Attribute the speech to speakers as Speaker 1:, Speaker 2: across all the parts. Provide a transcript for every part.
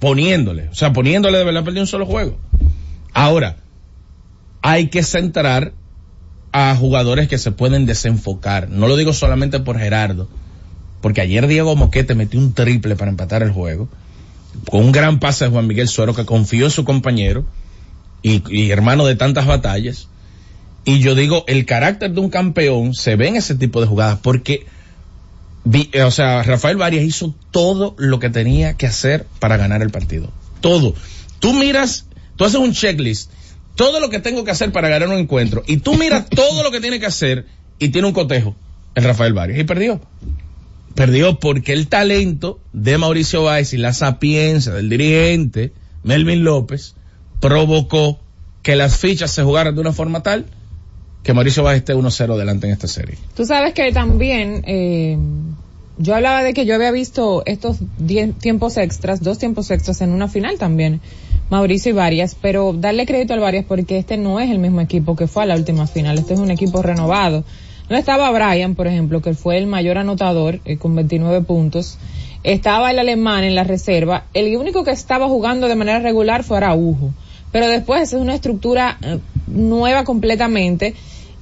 Speaker 1: poniéndole, o sea, poniéndole de verdad perdió un solo juego. Ahora, hay que centrar a jugadores que se pueden desenfocar. No lo digo solamente por Gerardo, porque ayer Diego Moquete metió un triple para empatar el juego, con un gran pase de Juan Miguel Suero que confió en su compañero y, y hermano de tantas batallas. Y yo digo, el carácter de un campeón se ve en ese tipo de jugadas, porque o sea, Rafael Varias hizo todo lo que tenía que hacer para ganar el partido. Todo. Tú miras, tú haces un checklist, todo lo que tengo que hacer para ganar un encuentro, y tú miras todo lo que tiene que hacer y tiene un cotejo, el Rafael Varias, y perdió. Perdió porque el talento de Mauricio Báez y la sapiencia del dirigente, Melvin López, provocó que las fichas se jugaran de una forma tal que Mauricio Báez esté 1-0 delante en esta serie.
Speaker 2: Tú sabes que también, eh, yo hablaba de que yo había visto estos tiempos extras, dos tiempos extras en una final también, Mauricio y Varias, pero darle crédito al Varias porque este no es el mismo equipo que fue a la última final, este es un equipo renovado. No estaba Brian, por ejemplo, que fue el mayor anotador eh, con 29 puntos. Estaba el alemán en la reserva. El único que estaba jugando de manera regular fue Araujo. Pero después es una estructura eh, nueva completamente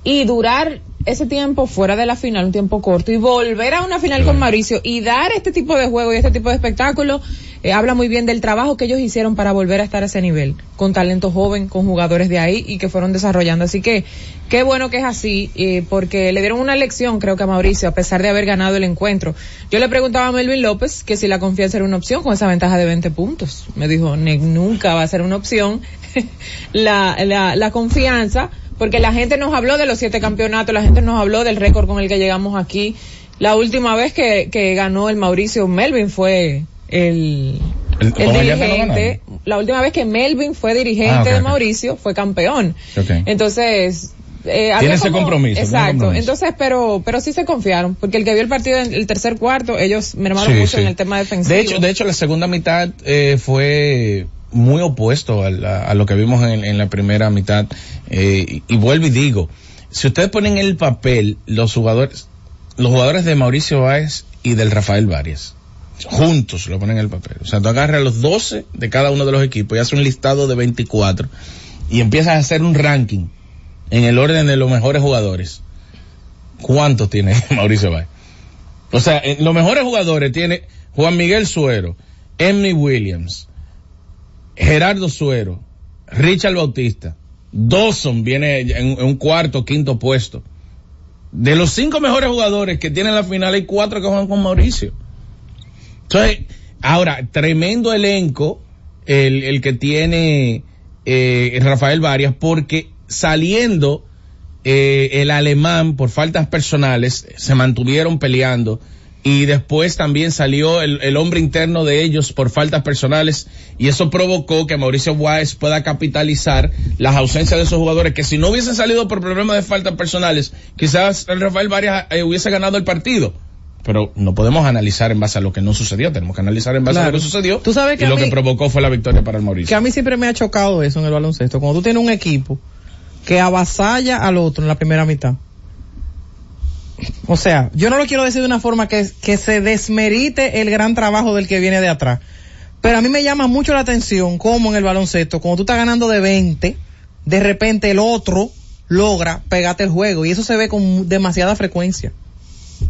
Speaker 2: y durar ese tiempo fuera de la final, un tiempo corto, y volver a una final con Mauricio y dar este tipo de juego y este tipo de espectáculo, eh, habla muy bien del trabajo que ellos hicieron para volver a estar a ese nivel, con talento joven, con jugadores de ahí y que fueron desarrollando. Así que qué bueno que es así, eh, porque le dieron una lección, creo que a Mauricio, a pesar de haber ganado el encuentro. Yo le preguntaba a Melvin López que si la confianza era una opción con esa ventaja de 20 puntos. Me dijo, nunca va a ser una opción la, la, la confianza porque la gente nos habló de los siete campeonatos, la gente nos habló del récord con el que llegamos aquí. La última vez que, que ganó el Mauricio Melvin fue el, el, dirigente. la última vez que Melvin fue dirigente ah, de Mauricio fue campeón. Entonces,
Speaker 1: eh, tiene ese compromiso.
Speaker 2: Exacto. Entonces, pero, pero sí se confiaron, porque el que vio el partido en el tercer cuarto, ellos mermaron mucho en el tema defensivo.
Speaker 1: De hecho, de hecho, la segunda mitad eh, fue muy opuesto a, lo que vimos en, la primera mitad. Eh, y, vuelvo y digo, si ustedes ponen el papel los jugadores, los jugadores de Mauricio Báez y del Rafael Varias, juntos lo ponen en el papel. O sea, tú agarras los 12 de cada uno de los equipos y haces un listado de 24 y empiezas a hacer un ranking en el orden de los mejores jugadores. ¿Cuántos tiene Mauricio Báez? O sea, los mejores jugadores tiene Juan Miguel Suero, Emmy Williams, Gerardo Suero, Richard Bautista, Dawson viene en, un cuarto, quinto puesto. De los cinco mejores jugadores que tienen la final, hay cuatro que juegan con Mauricio. Entonces, ahora, tremendo elenco el, que tiene eh, Rafael Varias, porque saliendo eh, el alemán por faltas personales, se mantuvieron peleando y después también salió el, hombre interno de ellos por faltas personales y eso provocó que Mauricio Wise pueda capitalizar las ausencias de esos jugadores que si no hubiesen salido por problemas de faltas personales, quizás Rafael Varias eh, hubiese ganado el partido. Pero no podemos analizar en base a lo que no sucedió, tenemos que analizar en base a lo que sucedió.
Speaker 2: ¿Tú sabes que
Speaker 1: y lo que provocó fue la victoria para el Mauricio.
Speaker 2: Que a mí siempre me ha chocado eso en el baloncesto. Cuando tú tienes un equipo que avasalla al otro en la primera mitad o sea, yo no lo quiero decir de una forma que, que se desmerite el gran trabajo del que viene de atrás. Pero a mí me llama mucho la atención cómo en el baloncesto, cuando tú estás ganando de 20, de repente el otro logra pegarte el juego y eso se ve con demasiada frecuencia.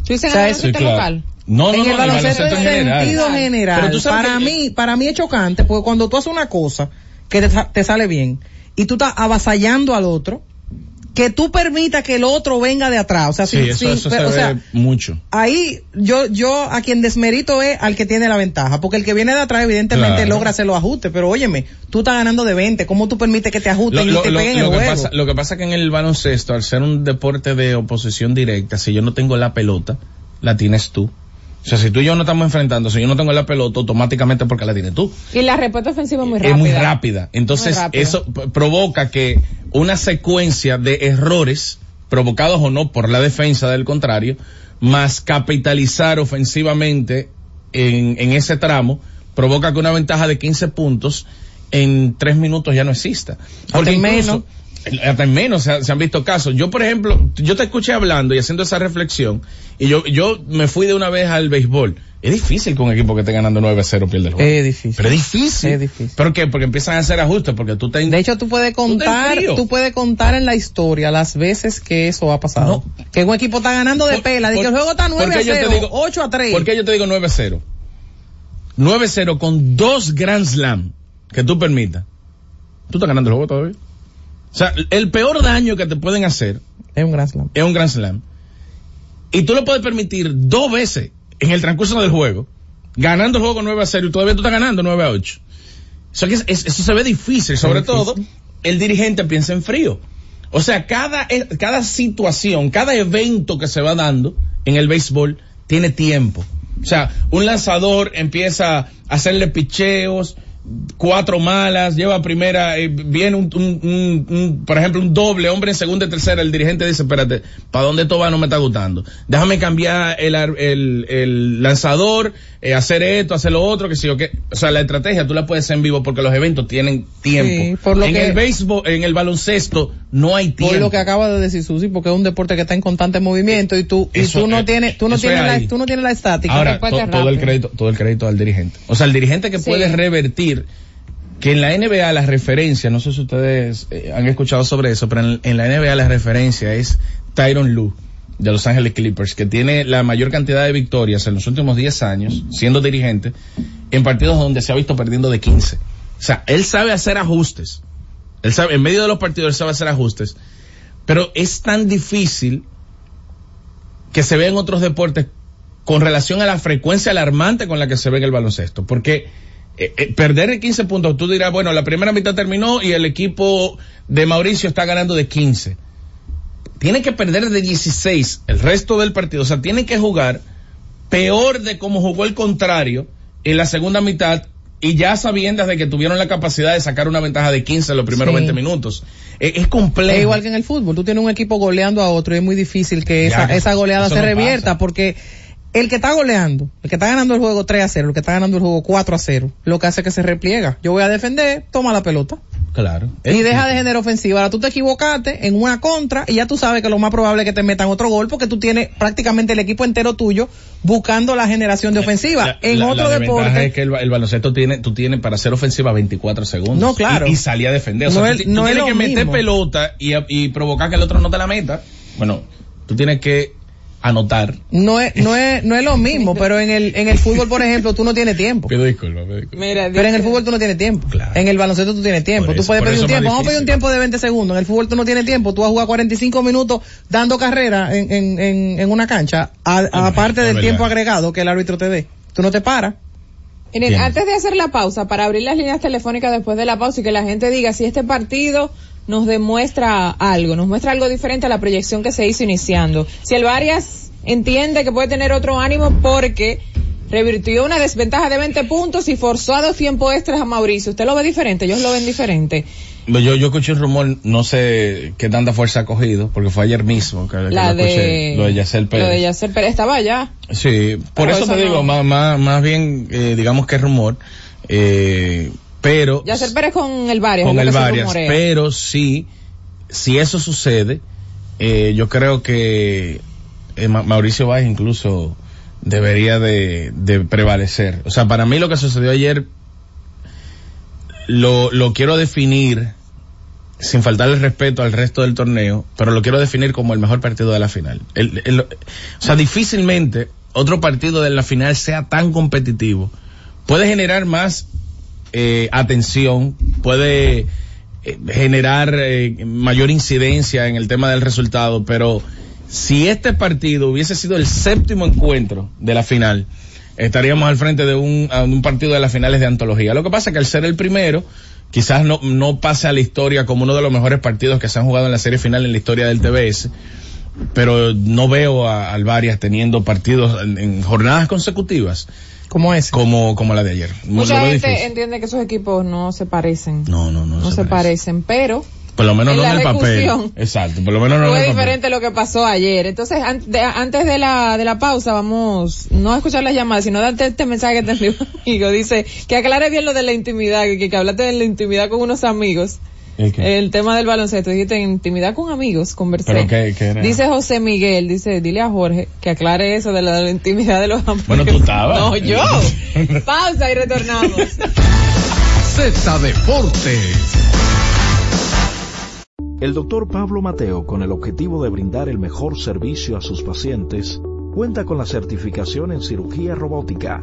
Speaker 1: ¿Tú dices en el local? No, no,
Speaker 2: en el baloncesto en sentido general. Para mí, para mí es chocante porque cuando tú haces una cosa que te, te sale bien y tú estás avasallando al otro, que tú permitas que el otro venga de atrás. O sea,
Speaker 1: sí, eso, eso se ve mucho.
Speaker 2: Ahí yo, yo a quien desmerito es al que tiene la ventaja, porque el que viene de atrás evidentemente logra hacer los ajustes, pero óyeme, tú estás ganando de 20, ¿cómo tú permites que te ajusten y te peguen el
Speaker 1: que Pasa, lo que pasa es que en el baloncesto, al ser un deporte de oposición directa, si yo no tengo la pelota, la tienes tú. O sea, si tú y yo no estamos enfrentando, si yo no tengo la pelota, automáticamente porque la tienes tú.
Speaker 2: Y la respuesta ofensiva es muy rápida.
Speaker 1: Es muy rápida. Entonces, eso provoca que una secuencia de errores, provocados o no por la defensa del contrario, más capitalizar ofensivamente en, en ese tramo, provoca que una ventaja de 15 puntos en tres minutos ya no exista.
Speaker 2: Porque menos
Speaker 1: hasta en menos se, se, han visto casos. Yo, por ejemplo, yo te escuché hablando y haciendo esa reflexión y yo, yo me fui de una vez al béisbol. Es difícil que un equipo que esté ganando 9-0 pierda el juego.
Speaker 3: Es difícil.
Speaker 1: Pero es difícil.
Speaker 3: Es difícil.
Speaker 1: ¿Pero qué? Porque empiezan a hacer ajustes, porque tú te...
Speaker 3: De hecho, tú puedes contar, tú, tú, puedes contar en la historia las veces que eso ha pasado. No. Que un equipo está ganando de por, pela, de que el juego está 9 a 0,
Speaker 1: digo,
Speaker 3: 8 a 3.
Speaker 1: ¿Por qué yo te digo 9 a 0? 9 a 0 con dos Grand Slam que tú permitas. Tú estás ganando el juego todavía. O sea, el peor daño que te pueden hacer
Speaker 3: es un Grand Slam.
Speaker 1: Es un Grand Slam. Y tú lo puedes permitir dos veces en el transcurso del juego, ganando el juego 9 a 0 y todavía tú estás ganando 9 a 8. Eso, es, eso se ve difícil, sobre difícil. todo el dirigente piensa en frío. O sea, cada, cada situación, cada evento que se va dando en el béisbol tiene tiempo. O sea, un lanzador empieza a hacerle picheos, cuatro malas, lleva primera, eh, viene un, un, un, un, por ejemplo, un doble, hombre en segunda y tercera, el dirigente dice, espérate, ¿para dónde esto va? No me está gustando. Déjame cambiar el, el, el lanzador, eh, hacer esto, hacer lo otro, que sí o qué. O sea, la estrategia tú la puedes hacer en vivo porque los eventos tienen tiempo.
Speaker 3: Sí, por lo
Speaker 1: en
Speaker 3: que,
Speaker 1: el béisbol, en el baloncesto, no hay tiempo.
Speaker 3: Por lo que acaba de decir Susi, porque es un deporte que está en constante movimiento y tú,
Speaker 1: Eso,
Speaker 3: y tú no
Speaker 1: eh,
Speaker 3: tienes, tú no tienes
Speaker 1: es
Speaker 3: la, tú no tienes la estática.
Speaker 1: Ahora, to- todo el crédito, todo el crédito al dirigente. O sea, el dirigente que
Speaker 2: Sí.
Speaker 1: puede revertir que en la NBA la referencia, no sé si ustedes eh, han escuchado sobre eso, pero en, en la NBA la referencia es Tyron Lue de Los Ángeles Clippers, que tiene la mayor cantidad de victorias en los últimos 10 años siendo dirigente en partidos donde se ha visto perdiendo de 15. O sea, él sabe hacer ajustes. Él sabe, en medio de los partidos él sabe hacer ajustes, pero es tan difícil que se ve en otros deportes con relación a la frecuencia alarmante con la que se ve en el baloncesto. Porque eh, eh, perder de 15 puntos, tú dirás, bueno, la primera mitad terminó y el equipo de Mauricio está ganando de 15. Tiene que perder de 16 el resto del partido. O sea, tiene que jugar peor de como jugó el contrario en la segunda mitad y ya sabiendo de que tuvieron la capacidad de sacar una ventaja de 15 en los primeros
Speaker 3: Sí.
Speaker 1: 20 minutos. Es, es complejo.
Speaker 3: Es igual que en el fútbol, tú tienes un equipo goleando a otro y es muy difícil que
Speaker 1: Ya,
Speaker 3: esa, esa goleada se
Speaker 1: no
Speaker 3: revierta
Speaker 1: pasa.
Speaker 3: porque el que está goleando, el que está ganando el juego 3 a 0, el que está ganando el juego 4 a 0, lo que hace es que se repliega. Yo voy a defender, toma la pelota.
Speaker 1: Claro.
Speaker 3: Y deja de generar ofensiva. Ahora tú te equivocaste en una contra y ya tú sabes que lo más probable es que te metan otro gol porque tú tienes prácticamente el equipo entero tuyo buscando la generación de ofensiva.
Speaker 1: La-
Speaker 3: en
Speaker 1: la-
Speaker 3: otro
Speaker 1: la
Speaker 3: deporte.
Speaker 1: es que el, el baloncesto tiene, tú tienes para hacer ofensiva 24 segundos.
Speaker 3: No, claro.
Speaker 1: Y, y salir a defender. O sea,
Speaker 3: No
Speaker 1: tú,
Speaker 3: es-
Speaker 1: tienes que meter pelota y, y provocar que el otro no te la meta. Bueno, tú tienes que anotar.
Speaker 3: No es, no es, no es lo mismo, pero en el, en el fútbol, por ejemplo, tú no tienes tiempo.
Speaker 1: Pido disculpas, pido disculpas.
Speaker 2: Mira,
Speaker 3: Pero en el fútbol tú no tienes tiempo.
Speaker 1: Claro.
Speaker 3: En el baloncesto tú tienes tiempo. Tú puedes pedir un tiempo. Vamos a pedir un tiempo de 20 segundos. En el fútbol tú no tienes tiempo. Tú vas a jugar 45 minutos dando carrera en, en, en, en una cancha, a- aparte del tiempo agregado que el árbitro te dé. Tú no te paras.
Speaker 2: Miren, antes de hacer la pausa, para abrir las líneas telefónicas después de la pausa y que la gente diga si este partido nos demuestra algo, nos muestra algo diferente a la proyección que se hizo iniciando. Si el Varias entiende que puede tener otro ánimo porque revirtió una desventaja de 20 puntos y forzó a dos tiempos extras a Mauricio. ¿Usted lo ve diferente? Ellos lo ven diferente.
Speaker 1: Yo, yo escuché un rumor, no sé qué tanta fuerza ha cogido, porque fue ayer mismo que, que
Speaker 2: La
Speaker 1: lo escuché,
Speaker 2: de...
Speaker 1: lo de Yacel Pérez.
Speaker 2: Lo de Yacel Pérez estaba allá.
Speaker 1: Sí, por
Speaker 2: Pero
Speaker 1: eso,
Speaker 2: eso
Speaker 1: te digo, más, más, más bien, eh, digamos que es rumor, eh, pero...
Speaker 2: Yacel Pérez con el Varias.
Speaker 1: con el varias, pero sí, si eso sucede, eh, yo creo que eh, Ma- Mauricio Valles incluso debería de, de prevalecer. O sea, para mí lo que sucedió ayer lo, lo quiero definir sin faltar el respeto al resto del torneo, pero lo quiero definir como el mejor partido de la final. El- el- o sea, difícilmente otro partido de la final sea tan competitivo. Puede generar más eh, atención, puede eh, generar eh, mayor incidencia en el tema del resultado, pero si este partido hubiese sido el séptimo encuentro de la final, estaríamos al frente de un, partido de las finales de antología. Lo que pasa es que al ser el primero, quizás no, no pase a la historia como uno de los mejores partidos que se han jugado en la serie final en la historia del TBS, pero no veo a Alvarias teniendo partidos en jornadas consecutivas
Speaker 3: Como ese.
Speaker 1: como, como la de ayer.
Speaker 2: Mucha
Speaker 1: Lo
Speaker 2: gente
Speaker 1: difícil.
Speaker 2: entiende que esos equipos no se parecen.
Speaker 1: No, no, no.
Speaker 2: no se
Speaker 1: parece.
Speaker 2: parecen, pero
Speaker 1: Por lo menos
Speaker 2: en
Speaker 1: no en el papel. Exacto, por lo menos no en
Speaker 2: fue
Speaker 1: el papel.
Speaker 2: diferente lo que pasó ayer. Entonces, an- de- antes de la, de la pausa, vamos, no a escuchar las llamadas, sino darte este mensaje que te amigo. Dice, que aclare bien lo de la intimidad, que, que hablaste de la intimidad con unos amigos.
Speaker 1: ¿El
Speaker 2: tema del baloncesto, dijiste intimidad con amigos, conversé.
Speaker 1: ¿Pero qué- qué era?
Speaker 2: Dice José Miguel, dice, dile a Jorge que aclare eso de la, de la intimidad de los amigos.
Speaker 1: Bueno, tú estabas.
Speaker 2: No, yo. Pausa y retornamos.
Speaker 4: Z Deportes.
Speaker 5: El doctor Pablo Mateo, con el objetivo de brindar el mejor servicio a sus pacientes, cuenta con la certificación en cirugía robótica,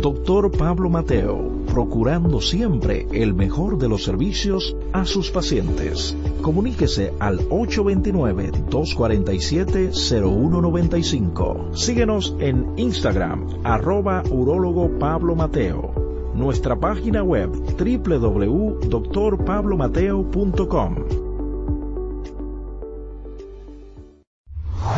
Speaker 5: Doctor Pablo Mateo, procurando siempre el mejor de los servicios a sus pacientes. Comuníquese al 829-247-0195. Síguenos en Instagram, arroba urólogo Pablo Mateo. Nuestra página web www.drpablomateo.com.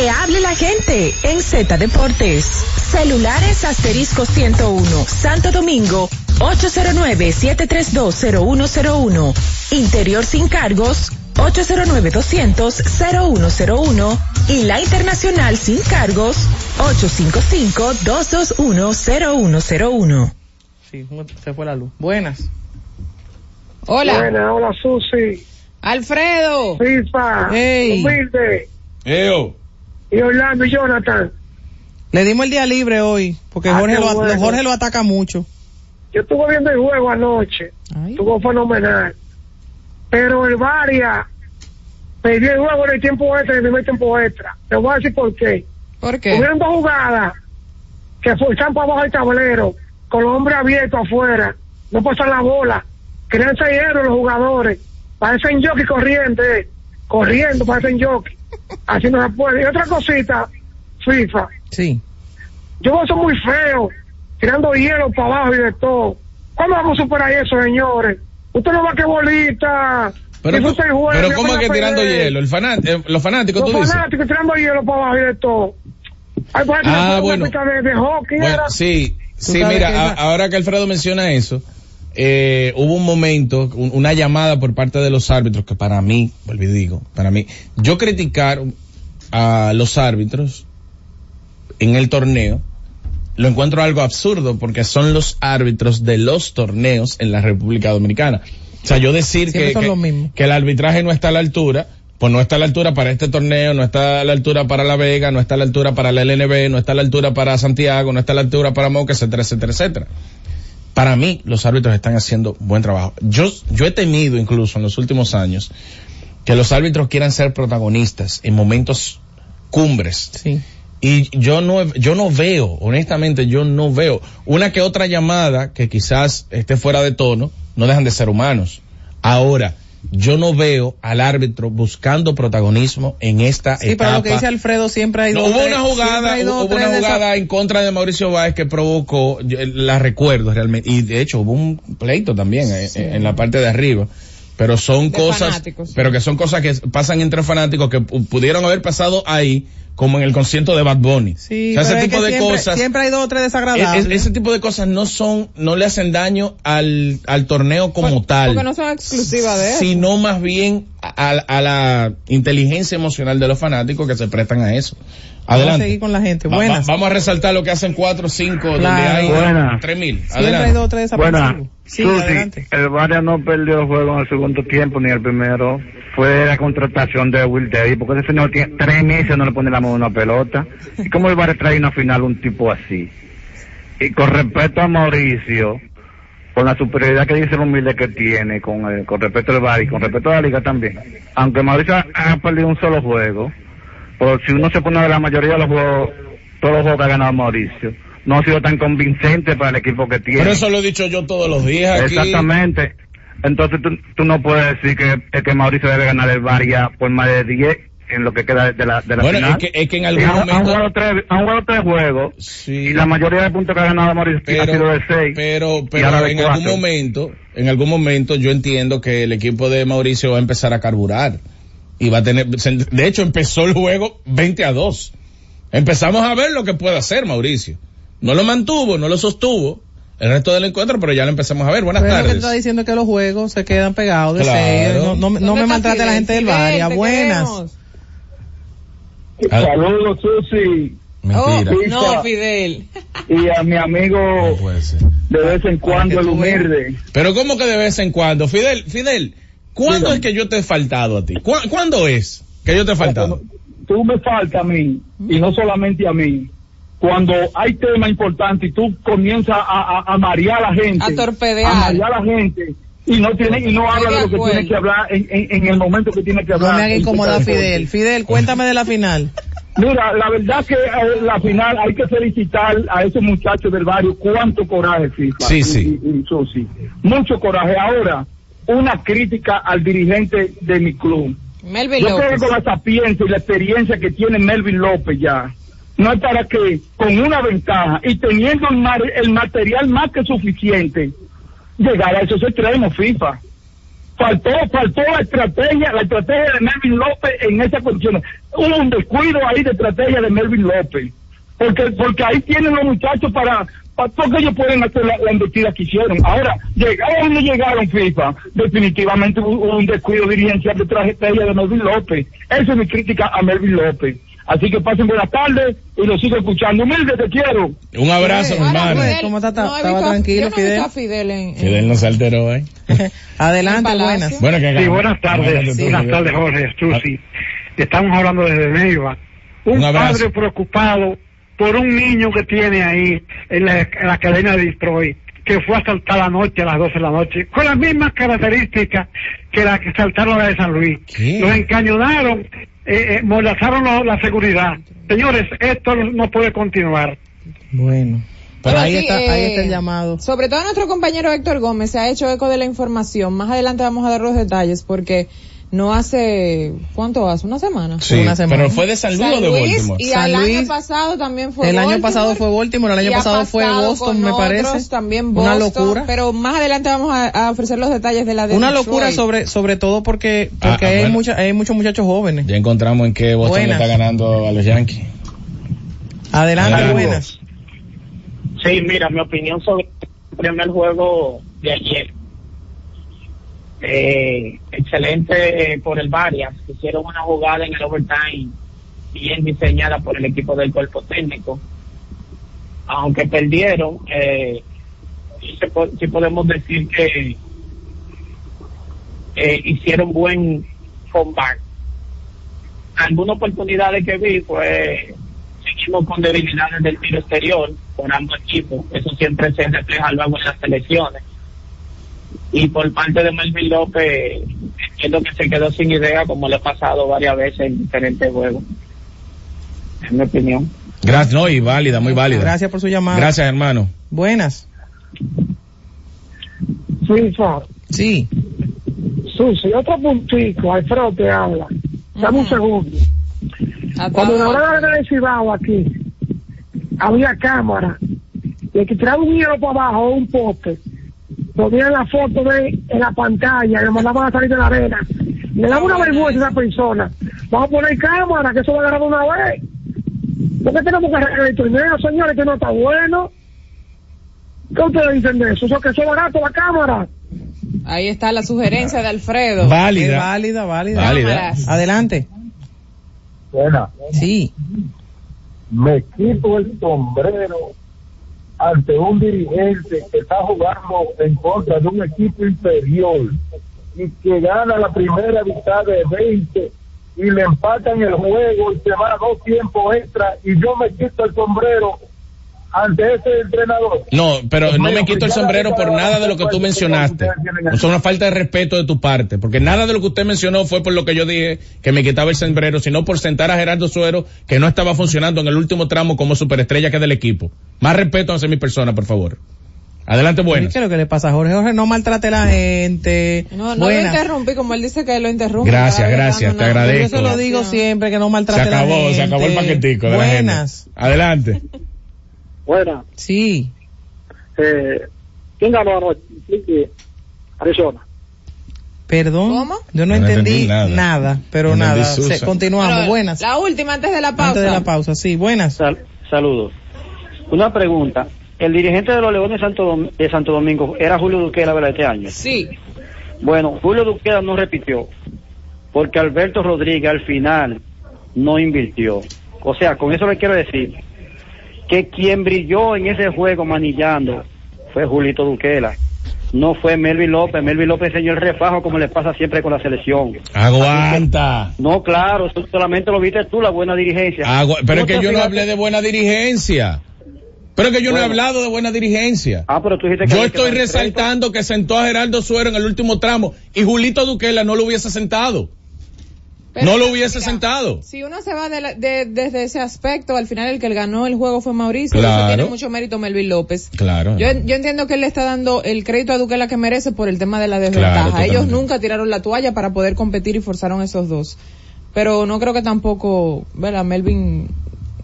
Speaker 6: Que hable la gente en Z Deportes. Celulares asterisco 101, Santo Domingo, 809-7320101. Interior sin cargos, 809-200-0101. Y la internacional sin cargos, 855-221-0101.
Speaker 3: Sí, se fue la luz. Buenas.
Speaker 2: Hola.
Speaker 7: Buena, hola Susi,
Speaker 2: Alfredo.
Speaker 7: FIFA,
Speaker 3: Hey.
Speaker 7: Humilde
Speaker 1: Eo.
Speaker 7: Y Orlando y Jonathan.
Speaker 3: Le dimos el día libre hoy, porque
Speaker 7: Ah,
Speaker 3: Jorge, lo,
Speaker 7: bueno.
Speaker 3: Jorge lo ataca mucho.
Speaker 7: Yo estuve viendo el juego anoche,
Speaker 3: Ay.
Speaker 7: estuvo fenomenal. Pero el Varia perdió el juego en el tiempo extra, en el primer tiempo extra. Te voy a decir por qué.
Speaker 2: ¿Por qué?
Speaker 7: Hubieron dos jugadas que forzan para abajo el tablero, con los hombres abiertos afuera, no pasan la bola, crean héroes los jugadores, parecen jockey corriendo, eh, corriendo, parecen jockey, así no se puede. Y otra cosita, FIFA,
Speaker 3: Sí.
Speaker 7: yo eso muy feo, tirando hielo para abajo y de todo. ¿Cuándo vamos a superar eso, señores? Usted no va a que bolita,
Speaker 1: Pero,
Speaker 7: y
Speaker 1: ¿cómo es que tirando hielo? El fanat- eh, los fanáticos,
Speaker 7: Los
Speaker 1: tú dices.
Speaker 7: fanáticos tirando hielo para abajo y de todo. Ay, parece
Speaker 1: Ah, bueno.
Speaker 7: pista de, de hockey,
Speaker 1: Bueno,
Speaker 7: era.
Speaker 1: sí, sí, mira,
Speaker 3: que
Speaker 1: a- ahora que Alfredo menciona eso, eh, hubo un momento, un- una llamada por parte de los árbitros que para mí, vuelvo y digo, para mí, yo criticar a los árbitros en el torneo, lo encuentro algo absurdo porque son los árbitros de los torneos en la República Dominicana. O sea, yo decir que, que el arbitraje no está a la altura, pues no está a la altura para este torneo, no está a la altura para La Vega, no está a la altura para la LNB, no está a la altura para Santiago, no está a la altura para Moca, etcétera, etcétera, etcétera. Para mí, los árbitros están haciendo buen trabajo. Yo, yo he temido incluso en los últimos años que los árbitros quieran ser protagonistas en momentos cumbres.
Speaker 3: Sí.
Speaker 1: Y yo no, yo no veo, honestamente, yo no veo una que otra llamada que quizás esté fuera de tono, no dejan de ser humanos. Ahora, yo no veo al árbitro buscando protagonismo en esta
Speaker 3: Sí,
Speaker 1: etapa.
Speaker 3: pero lo que dice Alfredo siempre hay
Speaker 1: No,
Speaker 3: dos,
Speaker 1: hubo una jugada,
Speaker 3: hay dos o
Speaker 1: hubo una jugada en contra de Mauricio Báez que provocó, eh, la recuerdo realmente, y de hecho hubo un pleito también eh, en la parte de arriba, pero son cosas,
Speaker 2: fanáticos.
Speaker 1: pero que son cosas que pasan entre fanáticos que pu- pudieron haber pasado ahí, como en el concierto de Bad Bunny.
Speaker 3: Sí,
Speaker 1: O sea, ese
Speaker 3: es
Speaker 1: tipo de
Speaker 3: siempre,
Speaker 1: cosas.
Speaker 3: Siempre hay dos o tres
Speaker 1: e-
Speaker 3: desagradables.
Speaker 1: e- ese tipo de cosas no son, no le hacen daño al, al torneo como tal
Speaker 2: Porque no son exclusivas de eso.
Speaker 1: sino más bien a, a la inteligencia emocional de los fanáticos que se prestan a eso.
Speaker 3: Vamos a
Speaker 1: Adelante.
Speaker 3: seguir con la gente.
Speaker 1: Va-
Speaker 3: Buenas.
Speaker 1: va- vamos a resaltar lo que hacen cuatro, cinco, donde
Speaker 3: Claro.
Speaker 1: hay
Speaker 8: Buenas.
Speaker 1: tres mil. Adelante.
Speaker 3: dos tres desaprensivos. Sí, adelante.
Speaker 8: el Varia no perdió el juego en el segundo tiempo ni el primero. Fue la contratación de Will Davis, porque ese señor tiene tres meses no le pone la mano a una pelota. ¿Y cómo el Varia trae una final un tipo así? Y con respecto a Mauricio, con la superioridad que dice el humilde que tiene, con, el- con respecto al Varia y con respecto a la liga también, aunque Mauricio ha, ha perdido un solo juego, pero si uno se pone a ver la mayoría de los juegos, todos los juegos que ha ganado Mauricio, no ha sido tan convincente para el equipo que tiene.
Speaker 1: Pero eso lo he dicho yo todos los días aquí.
Speaker 8: Exactamente. Entonces tú, tú no puedes decir que, que Mauricio debe ganar el Varia por más de 10 en lo que queda de la, de la
Speaker 1: Bueno,
Speaker 8: final.
Speaker 1: es que, es que en algún
Speaker 8: han, han
Speaker 1: momento...
Speaker 8: jugado tres, han jugado tres juegos
Speaker 1: Sí.
Speaker 8: y la mayoría de puntos que ha ganado Mauricio ha sido
Speaker 1: pero,
Speaker 8: de 6.
Speaker 1: pero, pero en algún momento, en algún momento yo entiendo que el equipo de Mauricio va a empezar a carburar y va a tener, de hecho empezó el juego 20 a 2. Empezamos a ver lo que puede hacer Mauricio. No lo mantuvo, no lo sostuvo el resto del encuentro, pero ya lo empezamos a ver. Buenas
Speaker 3: Pero lo que
Speaker 1: tardes.
Speaker 3: te está diciendo que los juegos se quedan pegados de
Speaker 1: Claro.
Speaker 3: No, no, no
Speaker 2: ¿Dónde
Speaker 3: me maltrate la gente del
Speaker 2: te
Speaker 3: Buenas.
Speaker 1: Ah,
Speaker 7: Saludos, Susi,
Speaker 1: Mentira.
Speaker 2: Oh, no, Fidel.
Speaker 7: y a mi amigo de vez en cuando
Speaker 3: que
Speaker 7: el humilde.
Speaker 1: Pero ¿cómo que de vez en cuando? Fidel, Fidel, ¿cuándo
Speaker 7: Dígame.
Speaker 1: es que yo te he faltado a ti? ¿Cu- ¿Cuándo es que yo te he faltado?
Speaker 7: Tú me falta a mí, y no solamente a mí. Cuando hay tema importante y tú comienzas a, a, a marear a la gente,
Speaker 2: A torpedear.
Speaker 7: a marear a la gente, y no tiene y no habla
Speaker 2: de
Speaker 7: lo que tiene que hablar en, en, en el momento que tiene que hablar.
Speaker 3: No me haga incomodar. Fidel. Fidel, cuéntame de la final.
Speaker 7: Mira, la verdad que eh, la final hay que felicitar a esos muchachos del barrio. Cuánto coraje, FIFA.
Speaker 1: Sí,
Speaker 7: y-
Speaker 1: sí.
Speaker 7: y-. Mucho coraje. Ahora, una crítica al dirigente de mi club.
Speaker 2: Melvin
Speaker 7: Yo creo que con la sapiencia y la experiencia que tiene Melvin López ya, no es para que con una ventaja y teniendo el, mar- el material más que suficiente, llegar a esos extremos, FIFA. Faltó, faltó la estrategia, la estrategia de Melvin López en esa condición. Hubo un descuido ahí de estrategia de Melvin López. Porque, porque ahí tienen los muchachos para porque ellos pueden hacer la, la embestida que hicieron. Ahora, llegaron o no llegaron FIFA, definitivamente hubo un descuido dirigencial de estrategia de Melvin López. Esa es mi crítica a Melvin López. Así que pasen buenas tardes y lo sigo escuchando. Humilde, te quiero.
Speaker 1: Un abrazo, mi
Speaker 2: Ahora,
Speaker 1: hermano.
Speaker 2: Fidel,
Speaker 3: ¿Cómo está?
Speaker 2: no he
Speaker 3: Estaba
Speaker 2: visto a-
Speaker 3: tranquilo,
Speaker 2: no
Speaker 3: Fidel.
Speaker 2: Fidel en, en-
Speaker 1: Fidel no se alteró, ¿eh?
Speaker 3: Adelante, buenas.
Speaker 1: Bueno, que
Speaker 8: Sí, buenas tardes.
Speaker 1: Buenas
Speaker 8: Buenas tardes, Jorge, Susi. Estamos hablando desde Neiva. Un, padre preocupado por un niño que tiene ahí en la, en la cadena de Detroit, que fue a saltar la noche, a las 12 de la noche, con las mismas características que la que saltaron la de San Luis.
Speaker 1: ¿Qué?
Speaker 8: Los encañonaron, eh, eh, molestaron la, la seguridad. Señores, esto no, puede continuar.
Speaker 3: Bueno. Pero
Speaker 2: Pero
Speaker 3: ahí,
Speaker 2: sí,
Speaker 3: está, ahí
Speaker 2: eh,
Speaker 3: está el llamado.
Speaker 2: Sobre todo nuestro compañero Héctor Gómez se ha hecho eco de la información. Más adelante vamos a dar los detalles porque no hace, ¿cuánto hace? ¿Una semana?
Speaker 1: Sí,
Speaker 3: Una semana.
Speaker 1: pero fue de San Luis o
Speaker 2: San
Speaker 1: de
Speaker 2: Luis,
Speaker 1: Baltimore.
Speaker 2: y
Speaker 3: San
Speaker 2: el año
Speaker 3: Luis,
Speaker 2: pasado también fue
Speaker 3: el año
Speaker 2: Baltimore,
Speaker 3: pasado fue Baltimore, el año pasado fue Boston, me
Speaker 2: otros,
Speaker 3: parece.
Speaker 2: también
Speaker 3: Una
Speaker 2: Boston,
Speaker 3: locura.
Speaker 2: Pero más adelante vamos a, a ofrecer los detalles de la de
Speaker 3: Una
Speaker 2: Detroit.
Speaker 3: locura sobre sobre todo porque porque
Speaker 1: Ah, ah,
Speaker 3: hay,
Speaker 1: bueno.
Speaker 3: mucha- hay muchos muchachos jóvenes.
Speaker 1: Ya encontramos en qué Boston le
Speaker 3: Buenas.
Speaker 1: está ganando a los Yankees.
Speaker 3: Adelante,
Speaker 1: Adelante.
Speaker 3: buenas.
Speaker 9: Sí, mira, mi opinión sobre el primer juego de ayer. Eh, excelente por el Varias. Hicieron una jugada en el overtime bien diseñada por el equipo del cuerpo técnico. Aunque perdieron, eh, sí, podemos decir que eh, hicieron buen comeback. Algunas oportunidades que vi fue seguimos con debilidades del tiro exterior por ambos equipos. Eso siempre se refleja luego en las selecciones. Y por parte de Melvin López, Siento que se quedó sin idea, como le ha pasado varias veces en diferentes juegos. En mi opinión.
Speaker 1: Gracias, no, y válida, muy válida.
Speaker 3: Gracias por su llamada.
Speaker 1: Gracias, hermano.
Speaker 3: Buenas.
Speaker 7: Sí.
Speaker 3: Sí.
Speaker 7: Susi, otro puntico, Alfredo te habla. Dame un segundo. Cuando la hora de Cibao aquí, había cámara, y el que tiraba un hielo para abajo, un poste, ponían la foto de en la pantalla, y le mandaban a salir de la arena. Le daba una vergüenza a esa persona. Vamos a poner cámara, que eso va a agarrar de una vez. ¿Por qué tenemos que arreglar el torneo, señores, que no está bueno? ¿Qué ustedes dicen de eso? Eso que eso es barato la cámara.
Speaker 2: Ahí está la sugerencia de Alfredo.
Speaker 3: Es válida, válida.
Speaker 2: Cámaras.
Speaker 3: Adelante.
Speaker 10: Buena.
Speaker 3: Sí.
Speaker 10: Me quito el sombrero ante un dirigente que está jugando en contra de un equipo inferior y que gana la primera mitad de 20 y le empatan el juego y se va a dos tiempos extra y yo me quito el sombrero ante ese entrenador.
Speaker 1: No, pero no me
Speaker 10: Bueno,
Speaker 1: quito el sombrero por nada de lo que tú mencionaste. es una falta de respeto de tu parte, porque nada de lo que usted mencionó fue por lo que yo dije que me quitaba el sombrero, sino por sentar a Gerardo Suero, que no estaba funcionando en el último tramo como superestrella que es del equipo. Más respeto hacia mi persona, por favor. Adelante, buenas.
Speaker 3: ¿Qué es lo que le pasa a Jorge? Jorge, no maltrate a la gente.
Speaker 2: No, no lo interrumpí, como él dice que lo interrumpe.
Speaker 1: Gracias, gracias, te agradezco.
Speaker 3: Yo se lo digo siempre, que no
Speaker 1: Se
Speaker 3: maltrate a la gente.
Speaker 1: acabó, se acabó el paquetico de la
Speaker 3: Buenas.
Speaker 1: gente. Adelante.
Speaker 10: Buena.
Speaker 3: Sí.
Speaker 10: Eh, ¿Quién ganó anoche? Arizona.
Speaker 3: Perdón.
Speaker 2: ¿Cómo?
Speaker 3: Yo no,
Speaker 1: No
Speaker 3: entendí,
Speaker 1: entendí nada.
Speaker 3: nada. pero
Speaker 1: No
Speaker 3: nada. Se- continuamos.
Speaker 2: Pero,
Speaker 3: buenas.
Speaker 2: La última antes de la pausa.
Speaker 3: Antes de la pausa, sí. Buenas.
Speaker 11: saludos. Una pregunta. El dirigente de los Leones de Santo, Dom- de Santo Domingo era Julio Duquela, ¿verdad? Este año.
Speaker 2: Sí.
Speaker 11: Bueno, Julio Duquela no repitió, porque Alberto Rodríguez al final no invirtió. O sea, con eso le quiero decir que quien brilló en ese juego manillando fue Julito Duquela. No fue Melvin López. Melvin López enseñó el refajo como le pasa siempre con la selección.
Speaker 1: Aguanta.
Speaker 11: No, claro, solamente lo viste tú, la buena dirigencia.
Speaker 1: Pero es
Speaker 11: ¿Tú
Speaker 1: que yo no hablé de buena dirigencia. Pero es que yo no he hablado de buena dirigencia.
Speaker 11: Ah, pero tú dijiste que
Speaker 1: Yo
Speaker 11: que
Speaker 1: estoy resaltando que sentó a Gerardo Suero en el último tramo y Julito Duquela no lo hubiese sentado.
Speaker 2: Pero,
Speaker 1: no lo hubiese
Speaker 2: mira,
Speaker 1: sentado.
Speaker 2: Si uno se va de la- de- desde ese aspecto, al final el que ganó el juego fue Mauricio.
Speaker 1: Claro.
Speaker 2: Eso tiene mucho mérito Melvin López.
Speaker 1: Claro.
Speaker 2: Yo, yo entiendo que él le está dando el crédito a Duquela que merece por el tema de la desventaja.
Speaker 1: totalmente.
Speaker 2: Ellos nunca tiraron la toalla para poder competir y forzaron esos dos. Pero no creo que tampoco, ¿verdad? Melvin,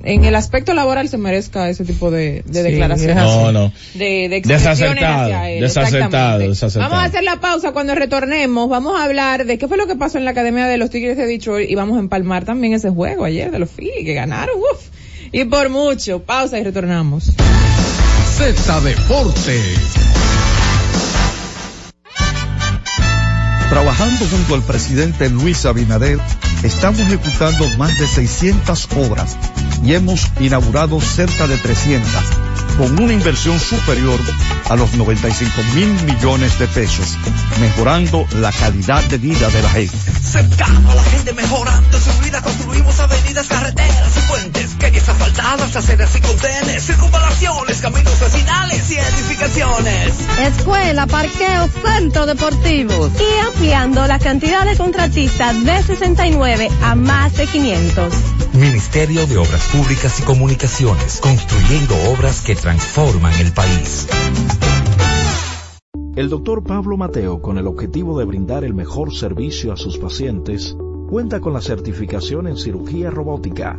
Speaker 2: en el aspecto laboral se merezca ese tipo de, de
Speaker 3: Sí,
Speaker 2: declaraciones.
Speaker 1: No, no.
Speaker 2: De, de expresiones
Speaker 1: Desacertado,
Speaker 2: hacia él.
Speaker 1: desacertado,
Speaker 2: exactamente.
Speaker 1: desacertado.
Speaker 2: Vamos a hacer la pausa cuando retornemos. Vamos a hablar de qué fue lo que pasó en la Academia de los Tigres de Detroit y vamos a empalmar también ese juego ayer de los Phillies que ganaron. Uf. Y por mucho. Pausa y retornamos.
Speaker 4: Z Deportes.
Speaker 12: Trabajando junto al presidente Luis Abinader, estamos ejecutando más de 600 obras y hemos inaugurado cerca de 300, con una inversión superior a los 95 mil millones de pesos, mejorando la calidad de vida de la gente.
Speaker 13: Cercano a la gente mejorando su vida, construimos avenidas, carreteras y puentes, calles asfaltadas, aceras y contenes, circunvalaciones, caminos vecinales y edificaciones.
Speaker 14: Escuela, parqueo, centro deportivo. Y ampliando la cantidad de contratistas de 69 a más de 500.
Speaker 15: Ministerio de Obras Públicas y Comunicaciones, construyendo obras que transforman el país.
Speaker 5: El doctor Pablo Mateo, con el objetivo de brindar el mejor servicio a sus pacientes, cuenta con la certificación en cirugía robótica,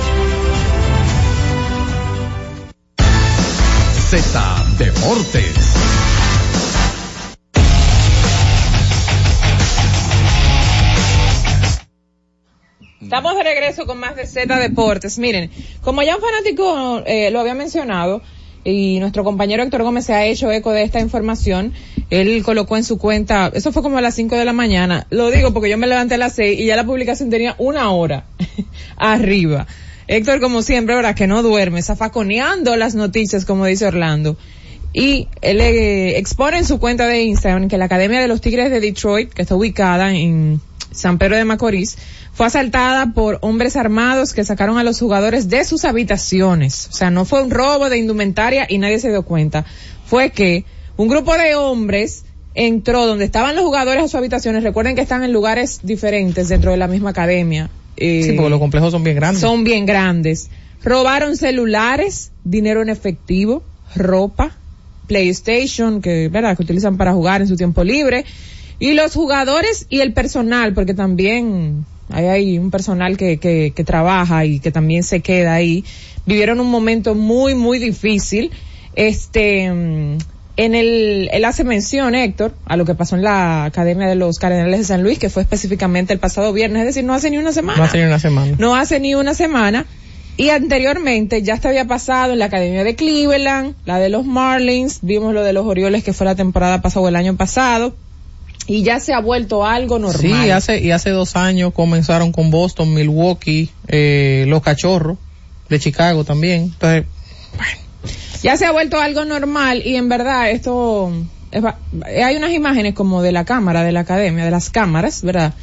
Speaker 4: Z Deportes.
Speaker 2: Estamos de regreso con más de Z Deportes. Miren, como ya un fanático eh, lo había mencionado, y nuestro compañero Héctor Gómez se ha hecho eco de esta información, él colocó en su cuenta, eso fue como a las 5 de la mañana, lo digo porque yo me levanté a las 6 y ya la publicación tenía una hora arriba. Héctor, como siempre, ¿verdad? Que no duerme, zafaconeando las noticias, como dice Orlando. Y él eh, expone en su cuenta de Instagram que la Academia de los Tigres de Detroit, que está ubicada en San Pedro de Macorís, fue asaltada por hombres armados que sacaron a los jugadores de sus habitaciones. O sea, no fue un robo de indumentaria y nadie se dio cuenta. Fue que un grupo de hombres entró donde estaban los jugadores a sus habitaciones. Recuerden que están en lugares diferentes dentro de la misma academia. Eh,
Speaker 3: Sí, porque los complejos son bien grandes.
Speaker 2: son bien grandes. Robaron celulares, dinero en efectivo, ropa, PlayStation, que, ¿verdad? que utilizan para jugar en su tiempo libre. Y los jugadores y el personal, porque también hay, hay un personal que, que, que trabaja y que también se queda ahí, vivieron un momento muy, muy difícil. Este, mm, en el, él hace mención, Héctor, a lo que pasó en la Academia de los Cardenales de San Luis, que fue específicamente el pasado viernes, es decir, no hace ni una semana.
Speaker 3: No hace ni una semana.
Speaker 2: No hace ni una semana. Y anteriormente ya te había pasado en la Academia de Cleveland, la de los Marlins, vimos lo de los Orioles que fue la temporada pasada o el año pasado, y ya se ha vuelto algo normal.
Speaker 3: Sí, hace, y hace dos años comenzaron con Boston, Milwaukee, eh, los cachorros de Chicago también. Entonces,
Speaker 2: ya se ha vuelto algo normal y en verdad esto es hay unas imágenes como de la cámara de la academia de las cámaras verdad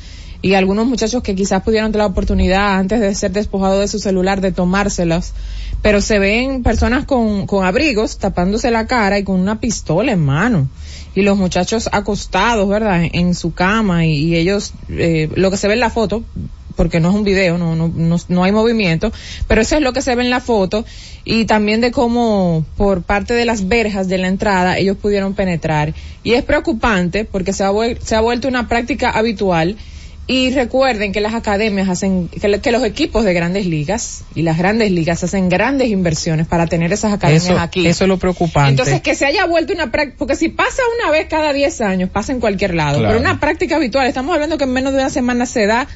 Speaker 2: y algunos muchachos que quizás pudieron tener la oportunidad antes de ser despojados de su celular de tomárselas pero se ven personas con, con abrigos tapándose la cara y con una pistola en mano. Y los muchachos acostados verdad en, su cama y, y ellos eh, lo que se ve en la foto porque no es un video, no, no, no, no hay movimiento, pero eso es lo que se ve en la foto y también de cómo por parte de las verjas de la entrada ellos pudieron penetrar. Y es preocupante porque se ha, se ha vuelto una práctica habitual y recuerden que las academias hacen, que, lo- que los equipos de grandes ligas y las grandes ligas hacen grandes inversiones para tener esas academias
Speaker 3: eso,
Speaker 2: aquí.
Speaker 3: eso es lo preocupante.
Speaker 2: Entonces, que se haya vuelto una práctica, porque si pasa una vez cada 10 años, pasa en cualquier lado,
Speaker 3: Claro.
Speaker 2: pero una práctica habitual, estamos hablando que en menos de una semana se da,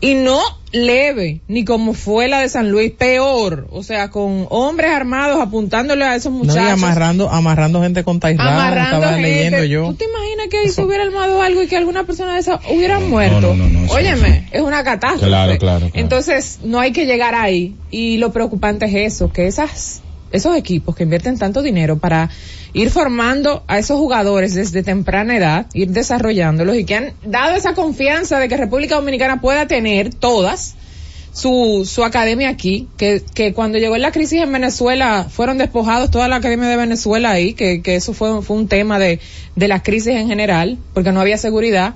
Speaker 2: y no leve, ni como fue la de San Luis, peor, o sea, con hombres armados apuntándole a esos
Speaker 3: no,
Speaker 2: muchachos.
Speaker 3: y amarrando, amarrando gente con
Speaker 2: amarrando
Speaker 3: estaba
Speaker 2: gente.
Speaker 3: leyendo yo.
Speaker 2: ¿Tú te imaginas que ahí se hubiera armado algo y que alguna persona de esa hubiera muerto? Óyeme, es una catástrofe.
Speaker 1: Claro, claro, claro.
Speaker 2: Entonces, no hay que llegar ahí. Y lo preocupante es eso, que esas, esos equipos que invierten tanto dinero para ir formando a esos jugadores desde temprana edad, ir desarrollándolos y que han dado esa confianza de que República Dominicana pueda tener todas su, su academia aquí, que, que cuando llegó la crisis en Venezuela fueron despojados toda la academia de Venezuela ahí, que, que eso fue, fue un tema de, de la crisis en general, porque no había seguridad.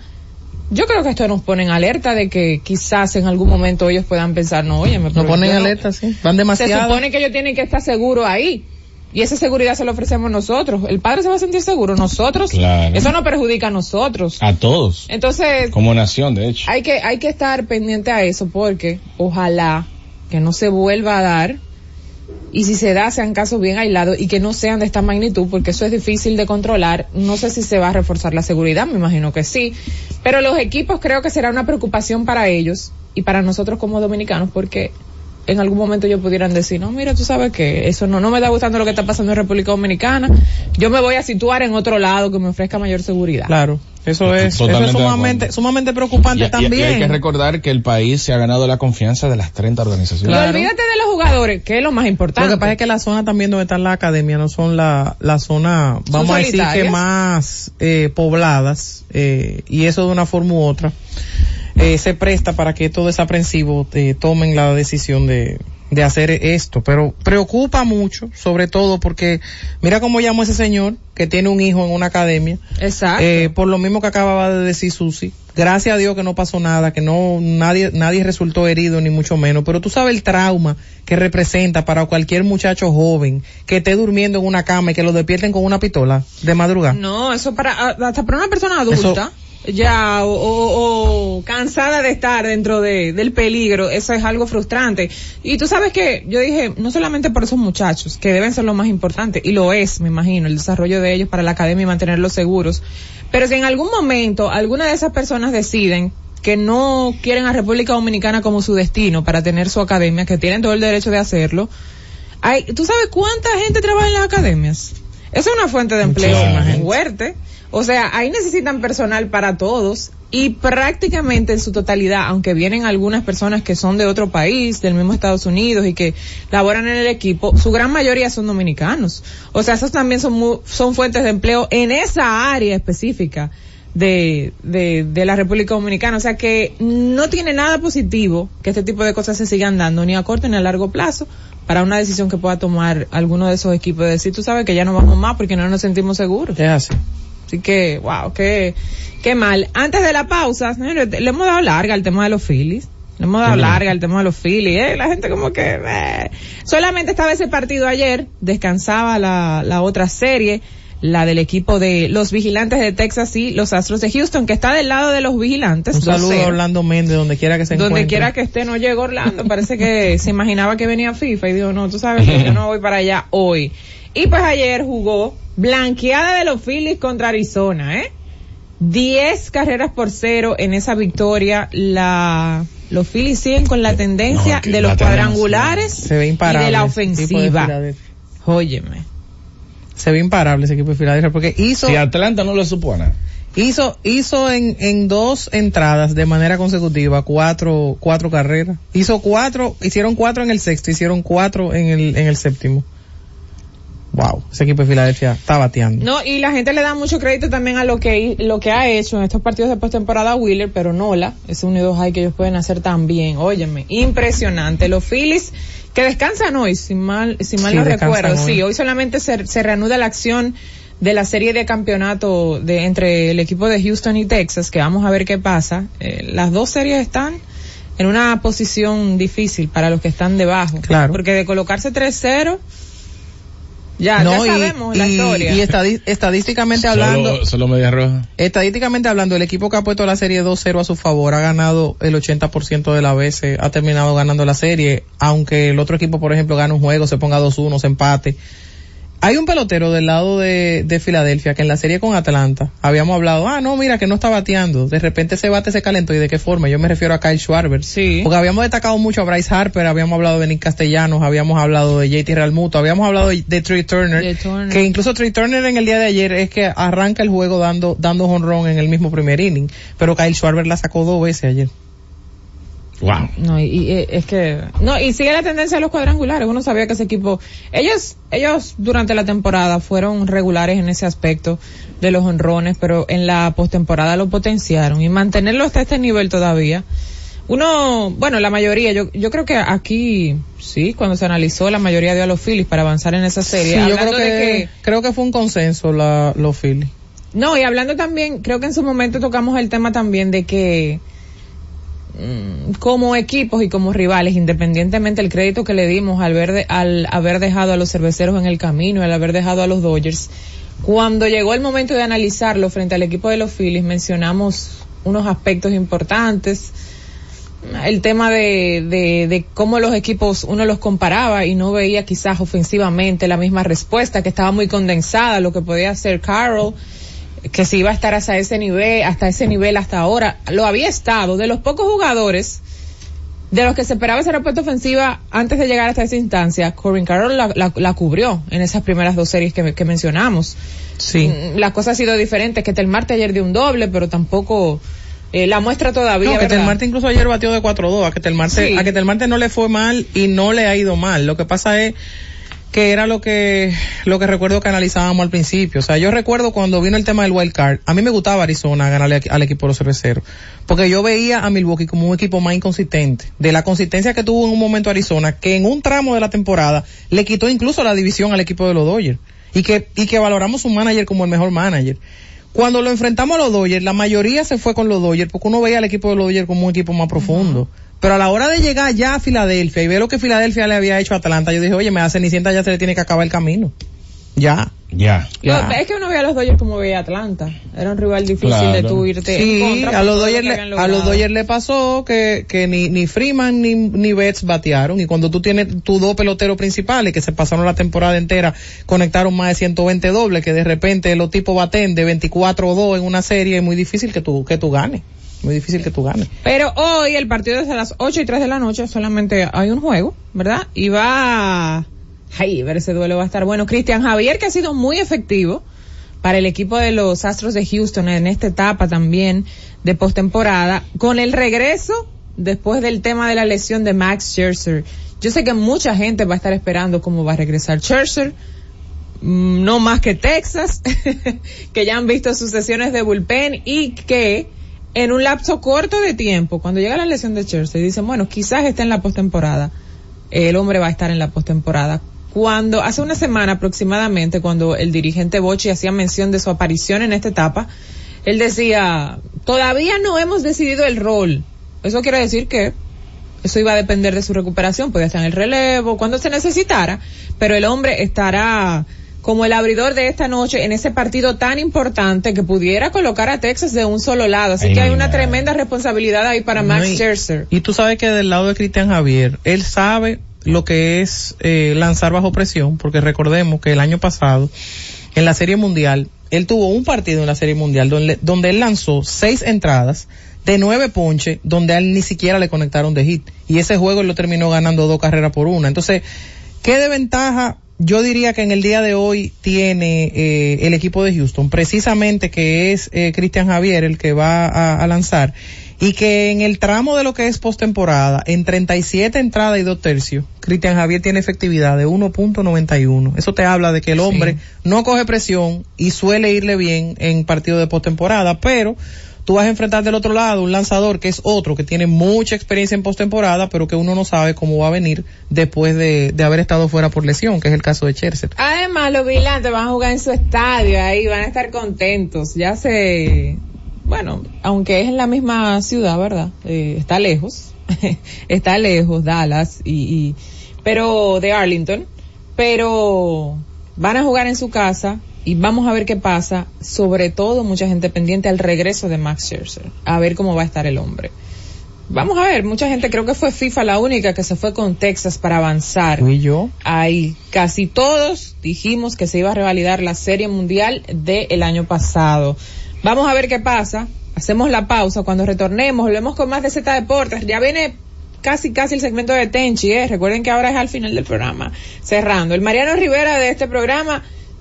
Speaker 2: Yo creo que esto nos pone en alerta de que quizás en algún momento ellos puedan pensar, no, oye, me
Speaker 3: Nos ponen alerta, sí. Van demasiado.
Speaker 2: Se supone que ellos tienen que estar seguros ahí. Y esa seguridad se la ofrecemos nosotros. El padre se va a sentir seguro, nosotros.
Speaker 1: Claro.
Speaker 2: Eso no perjudica a nosotros.
Speaker 1: A todos.
Speaker 2: Entonces,
Speaker 1: Como nación, de hecho.
Speaker 2: hay que, hay que estar pendiente a eso porque ojalá que no se vuelva a dar y si se da sean casos bien aislados y que no sean de esta magnitud porque eso es difícil de controlar. No sé si se va a reforzar la seguridad, me imagino que sí, pero los equipos creo que será una preocupación para ellos y para nosotros como dominicanos porque en algún momento ellos pudieran decir, no, mira, tú sabes que eso no, no me está gustando lo que está pasando en República Dominicana, yo me voy a situar en otro lado que me ofrezca mayor seguridad.
Speaker 3: Claro. Eso es, eso es sumamente, sumamente preocupante
Speaker 1: Y- y- y
Speaker 3: también.
Speaker 1: hay que recordar que el país se ha ganado la confianza de las 30 organizaciones.
Speaker 2: Y olvídate de los jugadores, que es lo más importante.
Speaker 3: Lo que pasa es que la zona también donde está la academia no son la, la zona, vamos a decir que más eh, pobladas, eh, y eso de una forma u otra, eh, se presta para que estos desaprensivos eh, tomen la decisión de, de hacer esto. Pero preocupa mucho, sobre todo porque mira cómo llamó ese señor que tiene un hijo en una academia.
Speaker 2: Exacto.
Speaker 3: Eh, por lo mismo que acababa de decir Susi. Gracias a Dios que no pasó nada, que no nadie nadie resultó herido ni mucho menos, pero tú sabes el trauma que representa para cualquier muchacho joven que esté durmiendo en una cama y que lo despierten con una pistola de madrugada.
Speaker 2: No, eso para, hasta para una persona adulta, ya, o, o- o cansada de estar dentro de, del peligro, eso es algo frustrante. Y tú sabes que yo dije, no solamente por esos muchachos, que deben ser lo más importante, y lo es, me imagino, el desarrollo de ellos para la academia y mantenerlos seguros, pero si en algún momento alguna de esas personas deciden que no quieren a República Dominicana como su destino para tener su academia, que tienen todo el derecho de hacerlo, hay, ¿tú sabes cuánta gente trabaja en las academias? Esa es una fuente de empleo fuerte. O sea, ahí necesitan personal para todos y prácticamente en su totalidad, aunque vienen algunas personas que son de otro país, del mismo Estados Unidos y que laboran en el equipo, su gran mayoría son dominicanos. O sea, esos también son, son fuentes de empleo en esa área específica de, de, de la República Dominicana. O sea que no tiene nada positivo que este tipo de cosas se sigan dando ni a corto ni a largo plazo para una decisión que pueda tomar alguno de esos equipos de decir, tú sabes que ya no vamos más porque no nos sentimos seguros.
Speaker 3: Así
Speaker 2: que, wow, qué, qué mal. Antes de la pausa, señores, le hemos dado larga al tema de los Phillies. Le hemos dado larga al tema de los Phillies, eh. La gente como que, eh. Solamente estaba ese partido ayer, descansaba la, la otra serie, la del equipo de los vigilantes de Texas y los Astros de Houston, que está del lado de los vigilantes.
Speaker 3: Un saludo
Speaker 2: 2-0.
Speaker 3: a Orlando Méndez, donde quiera que se
Speaker 2: Donde
Speaker 3: encuentre.
Speaker 2: quiera que esté, no llegó Orlando. Parece que se imaginaba que venía FIFA y dijo, no, tú sabes que yo no voy para allá hoy. Y pues ayer jugó blanqueada de los Phillies contra Arizona, ¿eh? 10 carreras por cero en esa victoria. La, los Phillies siguen con la tendencia
Speaker 3: No, que
Speaker 2: de los cuadrangulares
Speaker 3: Se ve
Speaker 2: y
Speaker 3: imparable
Speaker 2: de la
Speaker 3: de
Speaker 2: ofensiva.
Speaker 3: Filadelfia.
Speaker 2: Óyeme.
Speaker 3: Se ve imparable ese equipo de Filadelfia porque hizo
Speaker 1: Si Atlanta no lo supone.
Speaker 3: hizo hizo en, en dos entradas de manera consecutiva cuatro cuatro carreras hizo cuatro hicieron cuatro en el sexto hicieron cuatro en el en el séptimo wow ese equipo de Filadelfia está bateando
Speaker 2: No, y la gente le da mucho crédito también a lo que lo que ha hecho en estos partidos de postemporada Wheeler, pero Nola, ese unido high que ellos pueden hacer también. Óyeme, impresionante. Los Phillies que descansan hoy, si mal, si mal
Speaker 3: Sí,
Speaker 2: no recuerdo.
Speaker 3: hoy.
Speaker 2: Sí, hoy solamente se, se reanuda la acción de la serie de campeonato de entre el equipo de Houston y Texas, que vamos a ver qué pasa. Eh, las dos series están en una posición difícil para los que están debajo.
Speaker 3: Claro.
Speaker 2: Porque de colocarse 3-0, ya,
Speaker 3: No,
Speaker 2: ya
Speaker 3: y-
Speaker 2: sabemos la
Speaker 3: y-
Speaker 2: historia.
Speaker 3: y estadísticamente hablando
Speaker 1: Solo, solo media roja.
Speaker 3: Estadísticamente hablando, el equipo que ha puesto la serie 2-0 a su favor ha ganado el 80% de las veces, ha terminado ganando la serie, aunque el otro equipo, por ejemplo, gana un juego, se ponga 2-1, se empate. Hay un pelotero del lado de, de Filadelfia que en la serie con Atlanta habíamos hablado, ah, no, mira que no está bateando. De repente ese bate se calentó y de qué forma. Yo me refiero a Kyle Schwarber.
Speaker 2: Sí.
Speaker 3: Porque habíamos destacado mucho a Bryce Harper, habíamos hablado de Nick Castellanos, habíamos hablado de JT Realmuto, habíamos hablado de, Trey Turner,
Speaker 2: De Turner.
Speaker 3: que incluso Trey Turner en el día de ayer es que arranca el juego dando, dando honrón en el mismo primer inning. Pero Kyle Schwarber la sacó dos veces ayer.
Speaker 1: Wow.
Speaker 2: No, y, y, eh, es que, no, y sigue la tendencia de los cuadrangulares. Uno sabía que ese equipo, ellos, ellos durante la temporada fueron regulares en ese aspecto de los honrones, pero en la postemporada lo potenciaron y mantenerlo hasta este nivel todavía. Uno, bueno, la mayoría, yo, yo creo que aquí, sí, cuando se analizó, la mayoría dio a los Phillies para avanzar en esa serie.
Speaker 3: Sí, yo creo que,
Speaker 2: de que,
Speaker 3: creo que fue un consenso la, los Phillies.
Speaker 2: no, y hablando también, creo que en su momento tocamos el tema también de que como equipos y como rivales, independientemente del crédito que le dimos al, ver de- al haber dejado a los cerveceros en el camino, al haber dejado a los Dodgers, cuando llegó el momento de analizarlo frente al equipo de los Phillies, mencionamos unos aspectos importantes. el tema de, de, de cómo los equipos uno los comparaba y no veía quizás ofensivamente la misma respuesta, que estaba muy condensada, lo que podía hacer Carroll, que si iba a estar hasta ese nivel, hasta ese nivel hasta ahora, lo había estado. De los pocos jugadores de los que se esperaba esa respuesta ofensiva antes de llegar hasta esa instancia, Corbin Carroll la, la, la cubrió en esas primeras dos series que, que mencionamos.
Speaker 3: Sí.
Speaker 2: Mm, La cosa ha sido diferente, que Telmarte ayer dio un doble, pero tampoco eh, la muestra todavía.
Speaker 3: No, que
Speaker 2: ¿verdad?
Speaker 3: Telmarte incluso ayer batió de 4-2, a que Telmarte,
Speaker 2: Sí.
Speaker 3: a que Telmarte no le fue mal y no le ha ido mal. Lo que pasa es que era lo que, lo que recuerdo que analizábamos al principio. O sea, yo recuerdo cuando vino el tema del wild card, a mí me gustaba Arizona ganarle al equipo de los cerveceros. Porque yo veía a Milwaukee como un equipo más inconsistente. De la consistencia que tuvo en un momento Arizona, que en un tramo de la temporada le quitó incluso la división al equipo de los Dodgers. Y que, y que valoramos su manager como el mejor manager. Cuando lo enfrentamos a los Dodgers, la mayoría se fue con los Dodgers porque uno veía al equipo de los Dodgers como un equipo más profundo. Pero a la hora de llegar ya a Filadelfia y ver lo que Filadelfia le había hecho a Atlanta, yo dije, oye, me da Cenicienta ya se le tiene que acabar el camino. Ya.
Speaker 1: Ya.
Speaker 2: No, es que uno veía a los Dodgers como veía a Atlanta. Era un rival difícil de tú irte en
Speaker 3: Sí,
Speaker 2: contra
Speaker 3: a los Dodgers le, a los. Dodgers le pasó que, que ni, ni Freeman ni, ni Betts batearon y cuando tú tienes tus dos peloteros principales que se pasaron la temporada entera conectaron más de 120 dobles que de repente los tipos baten de 24 o 2 en una serie es muy difícil que tú, que tú ganes. Muy difícil que tú ganes.
Speaker 2: Pero hoy el partido es a las 8 y 3 de la noche, solamente hay un juego, ¿verdad? Y va... Ay, ver ese duelo va a estar bueno. Cristian Javier, que ha sido muy efectivo para el equipo de los Astros de Houston en esta etapa también de postemporada, con el regreso después del tema de la lesión de Max Scherzer. Yo sé que mucha gente va a estar esperando cómo va a regresar Scherzer, mm, no más que Texas, que ya han visto sus sesiones de bullpen y que en un lapso corto de tiempo, cuando llega la lesión de Chelsea, dicen, bueno, quizás esté en la postemporada. El hombre va a estar en la postemporada. Cuando, hace una semana aproximadamente, cuando el dirigente Bochi hacía mención de su aparición en esta etapa, él decía, todavía no hemos decidido el rol. Eso quiere decir que eso iba a depender de su recuperación, podía estar en el relevo, cuando se necesitara, pero el hombre estará como el abridor de esta noche en ese partido tan importante que pudiera colocar a Texas de un solo lado. Así
Speaker 3: Ay,
Speaker 2: que hay una tremenda responsabilidad ahí para Max
Speaker 3: y-
Speaker 2: Scherzer.
Speaker 3: Y tú sabes que del lado de Cristian Javier, él sabe lo que es eh, lanzar bajo presión, porque recordemos que el año pasado, en la Serie Mundial, él tuvo un partido en la Serie Mundial donde, donde él lanzó seis entradas de nueve ponches, donde a él ni siquiera le conectaron de hit. Y ese juego él lo terminó ganando dos carreras por una. Entonces, ¿qué de ventaja? Yo diría que en el día de hoy tiene eh, el equipo de Houston, precisamente que es eh, Cristian Javier el que va a, a lanzar, y que en el tramo de lo que es postemporada, en 37 entradas y dos tercios, Cristian Javier tiene efectividad de 1.91. Eso te habla de que el hombre no coge presión y suele irle bien en partidos de postemporada, pero tú vas a enfrentar del otro lado un lanzador que es otro que tiene mucha experiencia en postemporada, pero que uno no sabe cómo va a venir después de, haber estado fuera por lesión, que es el caso de Scherzer.
Speaker 2: Además, los vigilantes van a jugar en su estadio ahí, van a estar contentos. Ya se, bueno, aunque es en la misma ciudad, ¿verdad? Eh, está lejos, está lejos, Dallas y, y, pero de Arlington, pero van a jugar en su casa y vamos a ver qué pasa. Sobre todo, mucha gente pendiente al regreso de Max Scherzer, a ver cómo va a estar el hombre. Vamos a ver, mucha gente creo que fue FIFA la única que se fue con Texas para avanzar.
Speaker 3: Fui yo.
Speaker 2: Ahí casi todos dijimos que se iba a revalidar la Serie Mundial del año pasado. Vamos a ver qué pasa. Hacemos la pausa. Cuando retornemos, volvemos con más de Z Deportes. Ya viene casi casi el segmento de Tenchi, ¿eh? Recuerden que ahora es al final del programa. Cerrando. El Mariano Rivera de este programa,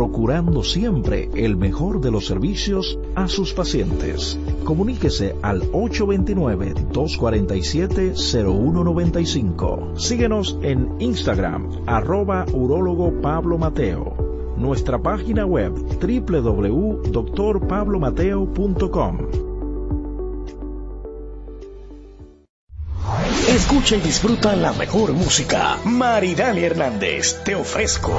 Speaker 5: procurando siempre el mejor de los servicios a sus pacientes. Comuníquese al 829-247-0195. Síguenos en Instagram, arroba urólogo Pablo Mateo. Nuestra página web www.drpablomateo.com.
Speaker 16: Escucha y disfruta la mejor música. Maridani Hernández, te ofrezco.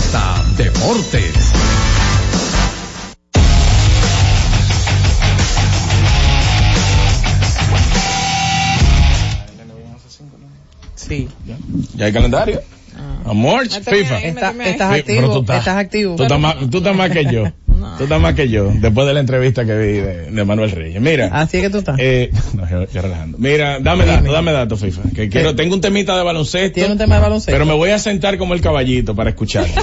Speaker 4: Z Deportes.
Speaker 3: Sí.
Speaker 1: ¿Ya hay calendario? Amor, FIFA.
Speaker 3: Está- estás activo,
Speaker 1: estás-
Speaker 3: estás activo.
Speaker 1: Tú estás, más, tú estás más que yo. Tú estás más que yo, después de la entrevista que vi de, de Manuel Reyes. Mira.
Speaker 3: Así es que tú estás.
Speaker 1: Eh, no, yo, yo relajando. Mira, dame datos, dame datos, FIFA. Que quiero, tengo un temita de baloncesto.
Speaker 3: Tiene un tema de baloncesto.
Speaker 1: Pero me voy a sentar como el caballito para escuchar.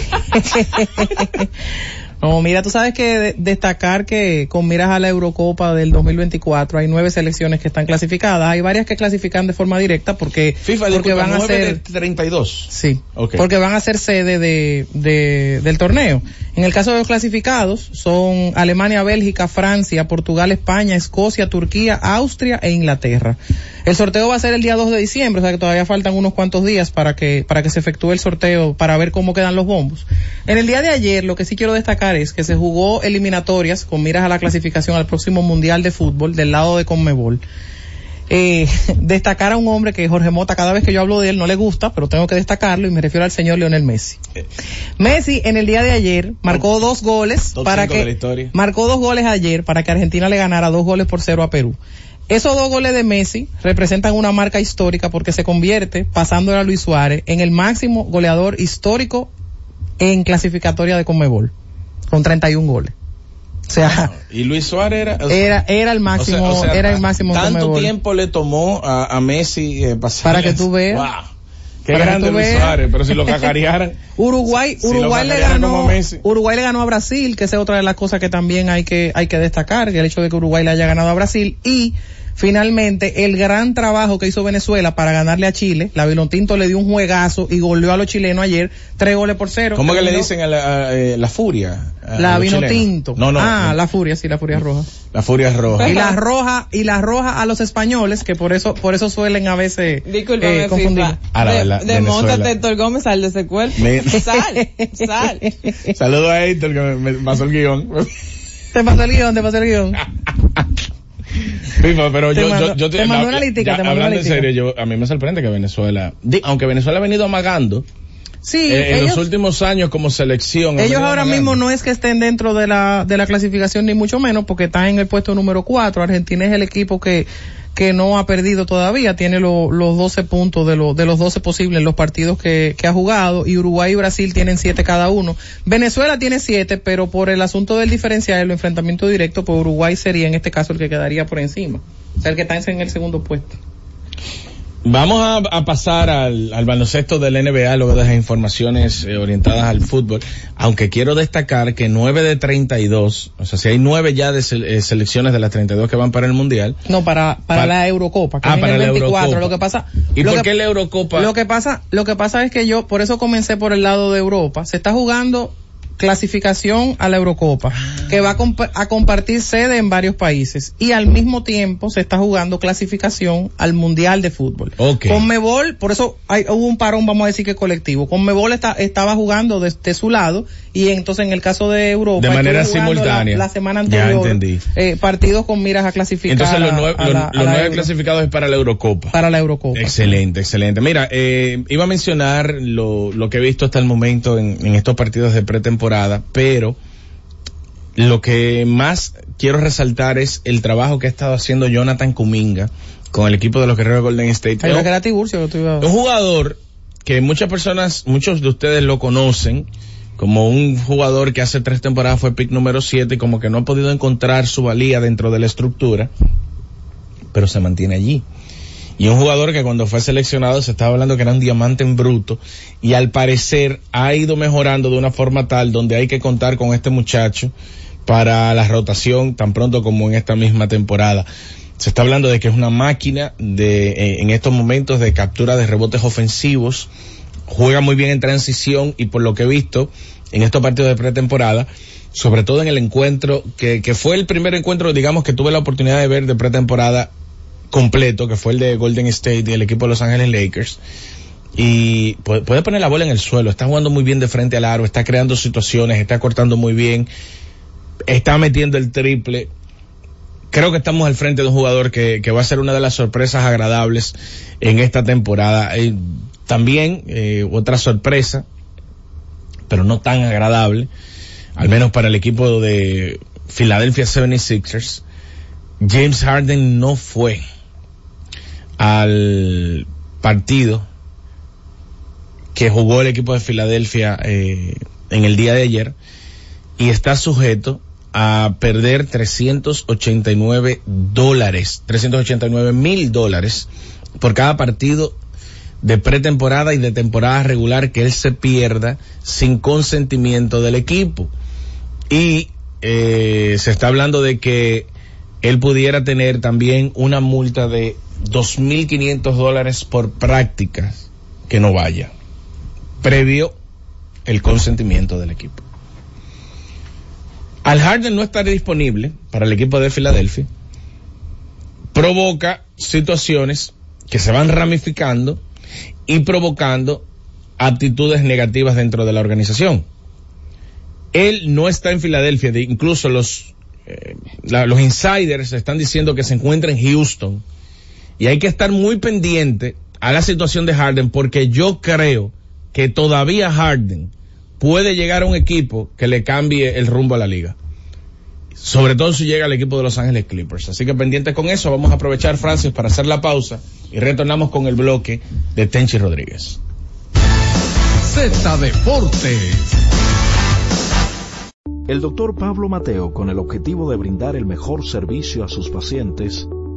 Speaker 3: No, mira, tú sabes que de- destacar que con miras a la Eurocopa del 2024 hay nueve selecciones que están clasificadas. Hay varias que clasifican de forma directa porque,
Speaker 1: FIFA,
Speaker 3: porque
Speaker 1: disculpa,
Speaker 3: van a
Speaker 1: 9 de
Speaker 3: ser
Speaker 1: 32.
Speaker 3: Sí, porque van a ser sede de, de- del torneo. En el caso de los clasificados son Alemania, Bélgica, Francia, Portugal, España, Escocia, Turquía, Austria e Inglaterra. El sorteo va a ser el día 2 de diciembre, o sea que todavía faltan unos cuantos días para que, para que se efectúe el sorteo para ver cómo quedan los bombos. En el día de ayer lo que sí quiero destacar es que se jugó eliminatorias con miras a la clasificación al próximo Mundial de Fútbol del lado de Conmebol eh, destacar a un hombre que Jorge Mota, cada vez que yo hablo de él, no le gusta, pero tengo que destacarlo y me refiero al señor Lionel Messi. Messi en el día de ayer marcó dos goles para que marcó dos goles ayer para que Argentina le ganara dos goles por cero a Perú. Esos dos goles de Messi representan una marca histórica porque se convierte, pasando a Luis Suárez, en el máximo goleador histórico en clasificatoria de Conmebol, con 31 goles. O sea,
Speaker 1: Y Luis Suárez era... o sea,
Speaker 3: era, era el máximo,
Speaker 1: o sea,
Speaker 3: era el máximo
Speaker 1: Tanto tiempo le tomó a, a Messi eh, pasar.
Speaker 3: Para que tú veas.
Speaker 1: Wow. Qué
Speaker 3: Para
Speaker 1: grande Luis. Suárez, pero si lo cacarearan.
Speaker 3: Uruguay,
Speaker 1: Si
Speaker 3: Uruguay le ganó. Uruguay le ganó a Brasil, que esa es otra de las cosas que también hay que, hay que destacar, que el hecho de que Uruguay le haya ganado a Brasil y finalmente el gran trabajo que hizo Venezuela para ganarle a Chile, la Vinotinto le dio un juegazo y goleó a los chilenos ayer, tres goles por cero.
Speaker 1: ¿Cómo que le dicen a la, a, eh, la furia? A
Speaker 3: La
Speaker 1: los
Speaker 3: vino
Speaker 1: chilenos.
Speaker 3: tinto.
Speaker 1: No, no.
Speaker 3: Ah,
Speaker 1: eh,
Speaker 3: la furia, sí, la furia roja.
Speaker 1: la furia roja.
Speaker 3: Y la roja, y la roja a los españoles, que por eso, por eso suelen a veces, eh, confundir.
Speaker 1: A la
Speaker 2: de,
Speaker 1: verdad,
Speaker 2: Demóntate,
Speaker 1: Venezuela.
Speaker 2: Héctor Gómez, sal de ese cuerpo.
Speaker 1: Me-
Speaker 2: Sal, sal.
Speaker 1: Saludo a Héctor que me, me pasó el guion.
Speaker 3: Te pasó el guion, te pasó el
Speaker 1: guion. Pero yo, yo, yo
Speaker 3: te una te mandó una
Speaker 1: hablando en serio, yo, a mí me sorprende que Venezuela, aunque Venezuela ha venido amagando,
Speaker 3: Sí,
Speaker 1: eh, en los últimos años como selección.
Speaker 3: ellos ahora mismo no es que estén dentro de la, de la clasificación ni mucho menos porque están en el puesto número 4. Argentina es el equipo que, que no ha perdido todavía, tiene lo- los 12 puntos de, lo- de los 12 posibles los partidos que, que ha jugado y Uruguay y Brasil tienen 7 cada uno. Venezuela tiene 7, pero por el asunto del diferencial, el enfrentamiento directo, pues Uruguay sería en este caso el que quedaría por encima. O sea, el que está en el segundo puesto.
Speaker 1: Vamos a, a pasar al, al baloncesto del NBA luego de las informaciones eh, orientadas al fútbol, aunque quiero destacar que 9 de 32, o sea, si hay 9 ya de eh, selecciones de las 32 que van para el Mundial.
Speaker 3: No, para, para,
Speaker 1: Para-
Speaker 3: la Eurocopa, que
Speaker 1: Ah,
Speaker 3: es
Speaker 1: para
Speaker 3: el
Speaker 1: la
Speaker 3: 24.
Speaker 1: Eurocopa.
Speaker 3: Lo que pasa,
Speaker 1: ¿Y por
Speaker 3: que-
Speaker 1: qué la Eurocopa?
Speaker 3: Lo que pasa, lo que pasa es que yo, por eso comencé por el lado de Europa. Se está jugando clasificación a la Eurocopa, que va a, compa- a compartir sede en varios países y al mismo tiempo se está jugando clasificación al Mundial de Fútbol.
Speaker 1: Ok.
Speaker 3: Conmebol, por eso hay, hubo un parón, vamos a decir que colectivo. Conmebol está, estaba jugando de, de su lado y entonces en el caso de Europa
Speaker 1: De manera simultánea.
Speaker 3: La, la semana anterior eh, partidos con miras a clasificar
Speaker 1: Entonces los nueve,
Speaker 3: a la-
Speaker 1: los nueve clasificados es para la Eurocopa.
Speaker 3: para la Eurocopa.
Speaker 1: Excelente, excelente. Mira, eh, iba a mencionar lo, lo que he visto hasta el momento en, en estos partidos de pretemporada, pero lo que más quiero resaltar es el trabajo que ha estado haciendo Jonathan Kuminga con el equipo de los Guerreros de Golden State.
Speaker 3: Ay, era Tiburcio
Speaker 1: un jugador que muchas personas, muchos de ustedes lo conocen como un jugador que hace tres temporadas fue pick número 7 y como que no ha podido encontrar su valía dentro de la estructura, pero se mantiene allí. Y un jugador que cuando fue seleccionado se estaba hablando que era un diamante en bruto y al parecer ha ido mejorando de una forma tal donde hay que contar con este muchacho para la rotación tan pronto como en esta misma temporada. Se está hablando de que es una máquina de eh, en estos momentos de captura de rebotes ofensivos, juega muy bien en transición y por lo que he visto en estos partidos de pretemporada, sobre todo en el encuentro que, que fue el primer encuentro, digamos, que tuve la oportunidad de ver de pretemporada completo, que fue el de Golden State y el equipo de Los Ángeles Lakers. Y puede, poner la bola en el suelo, está jugando muy bien de frente al aro, está creando situaciones, está cortando muy bien, está metiendo el triple. Creo que estamos al frente de un jugador que, que va a ser una de las sorpresas agradables en esta temporada. Eh, también eh, otra sorpresa, pero no tan agradable, al menos para el equipo de Philadelphia 76ers. James Harden no fue al partido que jugó el equipo de Filadelfia eh, en el día de ayer y está sujeto a perder 389 dólares, 389 mil dólares por cada partido de pretemporada y de temporada regular que él se pierda sin consentimiento del equipo. Y eh, se está hablando de que él pudiera tener también una multa de 2.500 dólares por prácticas que no vaya, previo el consentimiento del equipo. Al Harden no estar disponible para el equipo de Filadelfia, provoca situaciones que se van ramificando y provocando actitudes negativas dentro de la organización. Él no está en Filadelfia, de- incluso los, eh, los insiders están diciendo que se encuentra en Houston. Y hay que estar muy pendiente a la situación de Harden porque yo creo que todavía Harden puede llegar a un equipo que le cambie el rumbo a la liga. Sobre todo si llega al equipo de Los Ángeles Clippers. Así que pendientes con eso, vamos a aprovechar Francis para hacer la pausa y retornamos con el bloque de Tenchi Rodríguez.
Speaker 4: Z Deportes.
Speaker 5: El doctor Pablo Mateo, con el objetivo de brindar el mejor servicio a sus pacientes,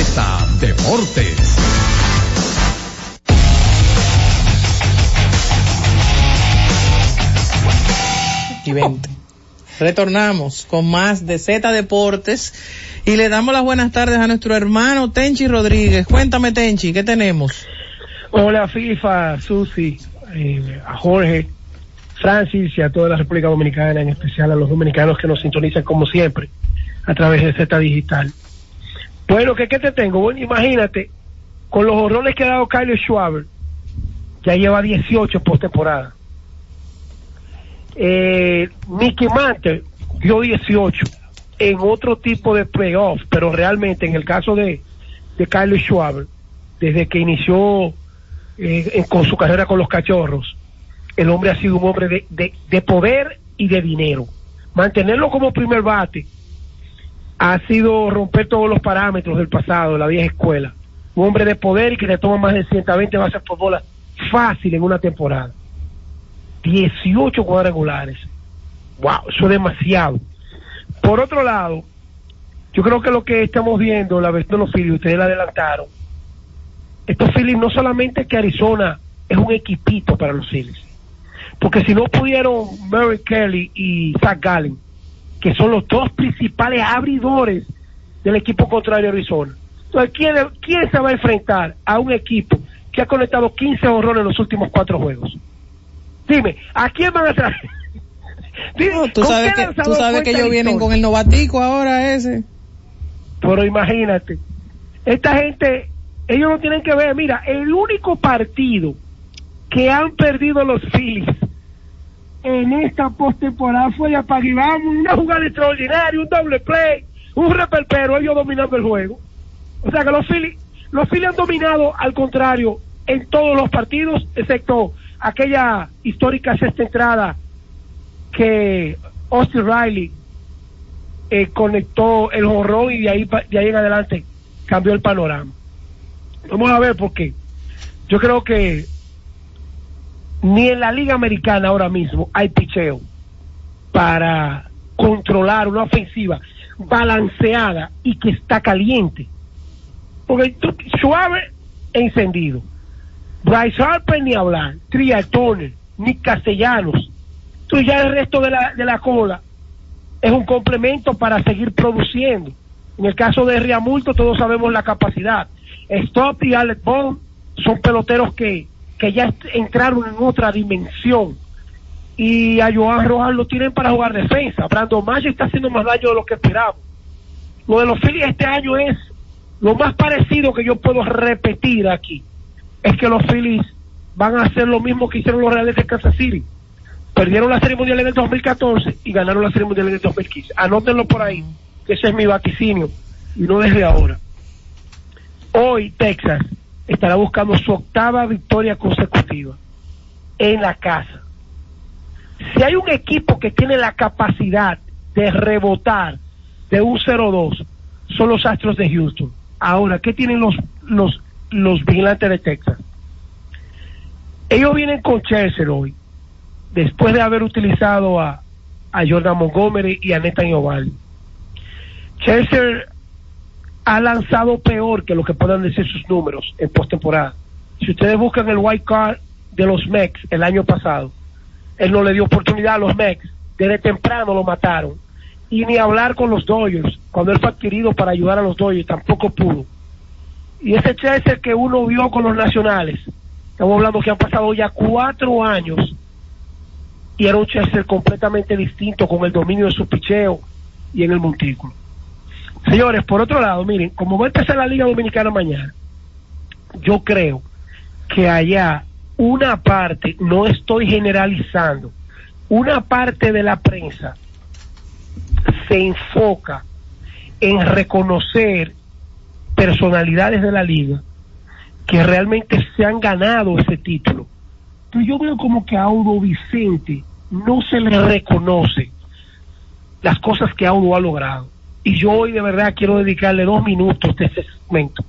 Speaker 4: Z Deportes.
Speaker 3: y 20. Retornamos con más de Z Deportes y le damos las buenas tardes a nuestro hermano Tenchi Rodríguez. Cuéntame, Tenchi, ¿qué tenemos?
Speaker 17: Hola FIFA, Susi, eh, a Jorge, Francis y a toda la República Dominicana, en especial a los dominicanos que nos sintonizan como siempre a través de Z Digital. Bueno, ¿qué, qué te tengo? Bueno, imagínate, con los horrores que ha dado Kyle Schwaber, ya lleva 18 postemporada. Eh, Mickey Mantle dio 18 en otro tipo de playoff, pero realmente en el caso de, de Kyle Schwaber, desde que inició eh, con su carrera con los cachorros, el hombre ha sido un hombre de poder y de dinero. Mantenerlo como primer bate ha sido romper todos los parámetros del pasado, de la vieja escuela. Un hombre de poder y que le toma más de 120 bases por bola fácil en una temporada. 18 cuadrangulares. Wow, eso es demasiado. Por otro lado, yo creo que lo que estamos viendo, la versión de los Phillies, ustedes la adelantaron. Estos Phillies no solamente que Arizona es un equipito para los Phillies, porque si no pudieron Mary Kelly y Zach Gallen, que son los dos principales abridores del equipo contrario Arizona. Entonces, ¿quién, ¿quién se va a enfrentar a un equipo que ha conectado 15 horrores en los últimos cuatro juegos? Dime, ¿a quién van a traer? Dime,
Speaker 3: Tú
Speaker 17: ¿con
Speaker 3: sabes que, tú sabes que ellos vienen con el novatico ahora ese.
Speaker 17: Pero imagínate, esta gente, ellos no tienen que ver, mira, el único partido que han perdido los Phillies en esta postemporada fue de Apaguibamos, una jugada extraordinaria, un doble play, un reperpero, ellos dominando el juego. O sea que los Phillies, los Phillies han dominado al contrario en todos los partidos, excepto aquella histórica sexta entrada que Austin Riley eh, conectó el jorrón y de ahí, de ahí en adelante cambió el panorama. Vamos a ver por qué. Yo creo que ni en la Liga Americana ahora mismo hay picheo para controlar una ofensiva balanceada y que está caliente. Porque tú- suave e encendido. Bryce Harper ni hablar, Tria Turner, ni Castellanos. Tú ya el resto de la, de la cola es un complemento para seguir produciendo. En el caso de Riamulto todos sabemos la capacidad. Stop y Alex Bond son peloteros que, que ya entraron en otra dimensión. Y a Joan Rojas lo tienen para jugar defensa. Brandon Mayo está haciendo más daño de lo que esperábamos. Lo de los Phillies este año es lo más parecido que yo puedo repetir aquí. Es que los Phillies van a hacer lo mismo que hicieron los Reales de Kansas City. Perdieron la Serie Mundial en el 2014 y ganaron la Serie Mundial en el 2015. Anótenlo por ahí, ese es mi vaticinio. Y no desde ahora. Hoy Texas estará buscando su octava victoria consecutiva en la casa. Si hay un equipo que tiene la capacidad de rebotar de un 0-2, son los Astros de Houston. Ahora, ¿qué tienen los, los, los vigilantes de Texas? Ellos vienen con Chelsea hoy, después de haber utilizado a, a Jordan Montgomery y a Nathan Oval. Chelsea ha lanzado peor que lo que puedan decir sus números en postemporada. Si ustedes buscan el white card de los Mex el año pasado, él no le dio oportunidad a los Mex, desde temprano lo mataron. Y ni hablar con los Dodgers, cuando él fue adquirido para ayudar a los Dodgers, tampoco pudo. Y ese Chelsea que uno vio con los nacionales, estamos hablando que han pasado ya cuatro años, y era un Chelsea completamente distinto con el dominio de su picheo y en el montículo. Señores, por otro lado, miren, como va a empezar la Liga Dominicana mañana, yo creo que allá una parte, no estoy generalizando, una parte de la prensa se enfoca en reconocer personalidades de la liga que realmente se han ganado ese título. Pero yo veo como que a Audo Vicente no se le reconoce las cosas que Audo ha logrado. Y yo hoy de verdad quiero dedicarle dos minutos de ese segmento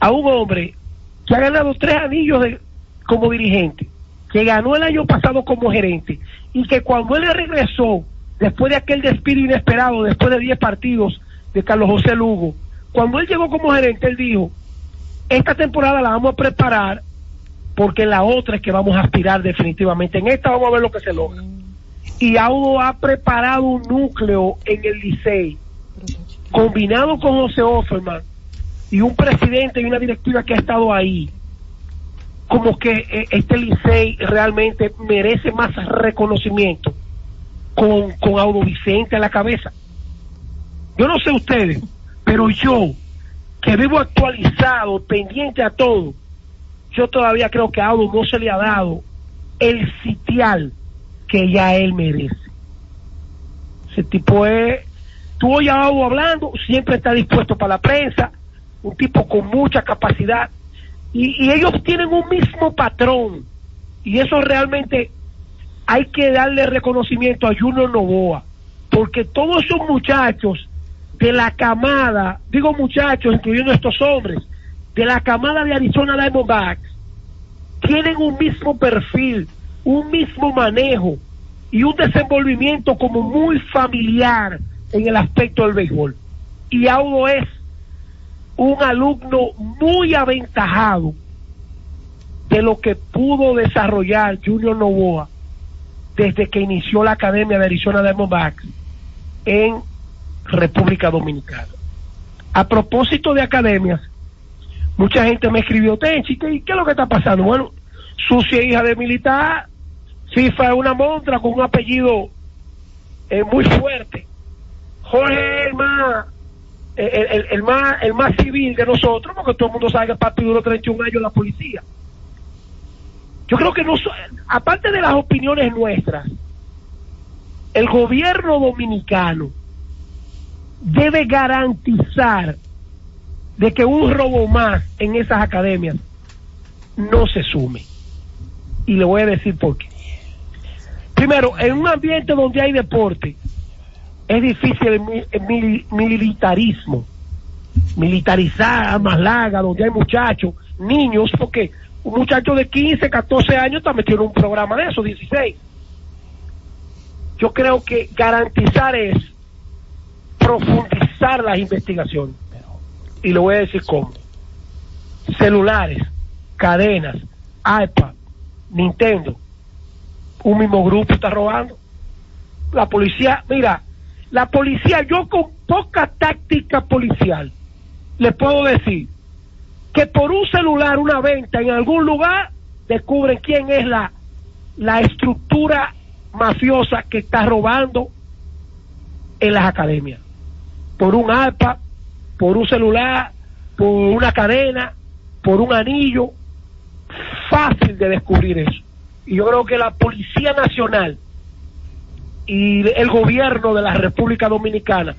Speaker 17: a un hombre que ha ganado tres anillos de, como dirigente, que ganó el año pasado como gerente y que cuando él regresó, después de aquel despido inesperado, después de 10 partidos de Carlos José Lugo, cuando él llegó como gerente, él dijo, esta temporada la vamos a preparar porque la otra es que vamos a aspirar definitivamente. En esta vamos a ver lo que se logra. Y Audo ha preparado un núcleo en el Licey, combinado con José Offerman, y un presidente y una directiva que ha estado ahí, como que eh, este Licey realmente merece más reconocimiento con, con Audo a la cabeza. Yo no sé ustedes, pero yo, que vivo actualizado, pendiente a todo, yo todavía creo que a Audo no se le ha dado el sitial que ya él merece. Ese tipo es, tú oyes a hablando, siempre está dispuesto para la prensa, un tipo con mucha capacidad, y, y ellos tienen un mismo patrón, y eso realmente hay que darle reconocimiento a Junior Novoa, porque todos esos muchachos de la camada, digo muchachos, incluyendo estos hombres, de la camada de Arizona Diamondbacks, tienen un mismo perfil, un mismo manejo y un desenvolvimiento como muy familiar en el aspecto del béisbol. Y Audo es un alumno muy aventajado de lo que pudo desarrollar Junior Novoa desde que inició la Academia de Arizona Diamondbacks en República Dominicana. A propósito de academias, mucha gente me escribió, Tenchi, ¿qué, ¿qué es lo que está pasando? Bueno, Sucia hija de militar, FIFA es una montra con un apellido eh, muy fuerte. Jorge es el más, el, más, el más civil de nosotros, porque todo el mundo sabe que el papi duró 31 años en la policía. Yo creo que no, aparte de las opiniones nuestras, el gobierno dominicano debe garantizar de que un robo más en esas academias no se sume. Y le voy a decir por qué. Primero, en un ambiente donde hay deporte, es difícil el, mi- el mili- militarismo. Militarizar a más larga, donde hay muchachos, niños, porque un muchacho de 15, 14 años está metido en un programa de eso, 16. Yo creo que garantizar es profundizar las investigaciones. Y le voy a decir cómo. Celulares, cadenas, iPad, Nintendo. Un mismo grupo está robando. La policía, mira, la policía, yo con poca táctica policial, le puedo decir que por un celular, una venta en algún lugar, descubren quién es la, la estructura mafiosa que está robando en las academias. Por un iPad, por un celular, por una cadena, por un anillo. Fácil de descubrir eso. Y yo creo que la Policía Nacional y el gobierno de la República Dominicana,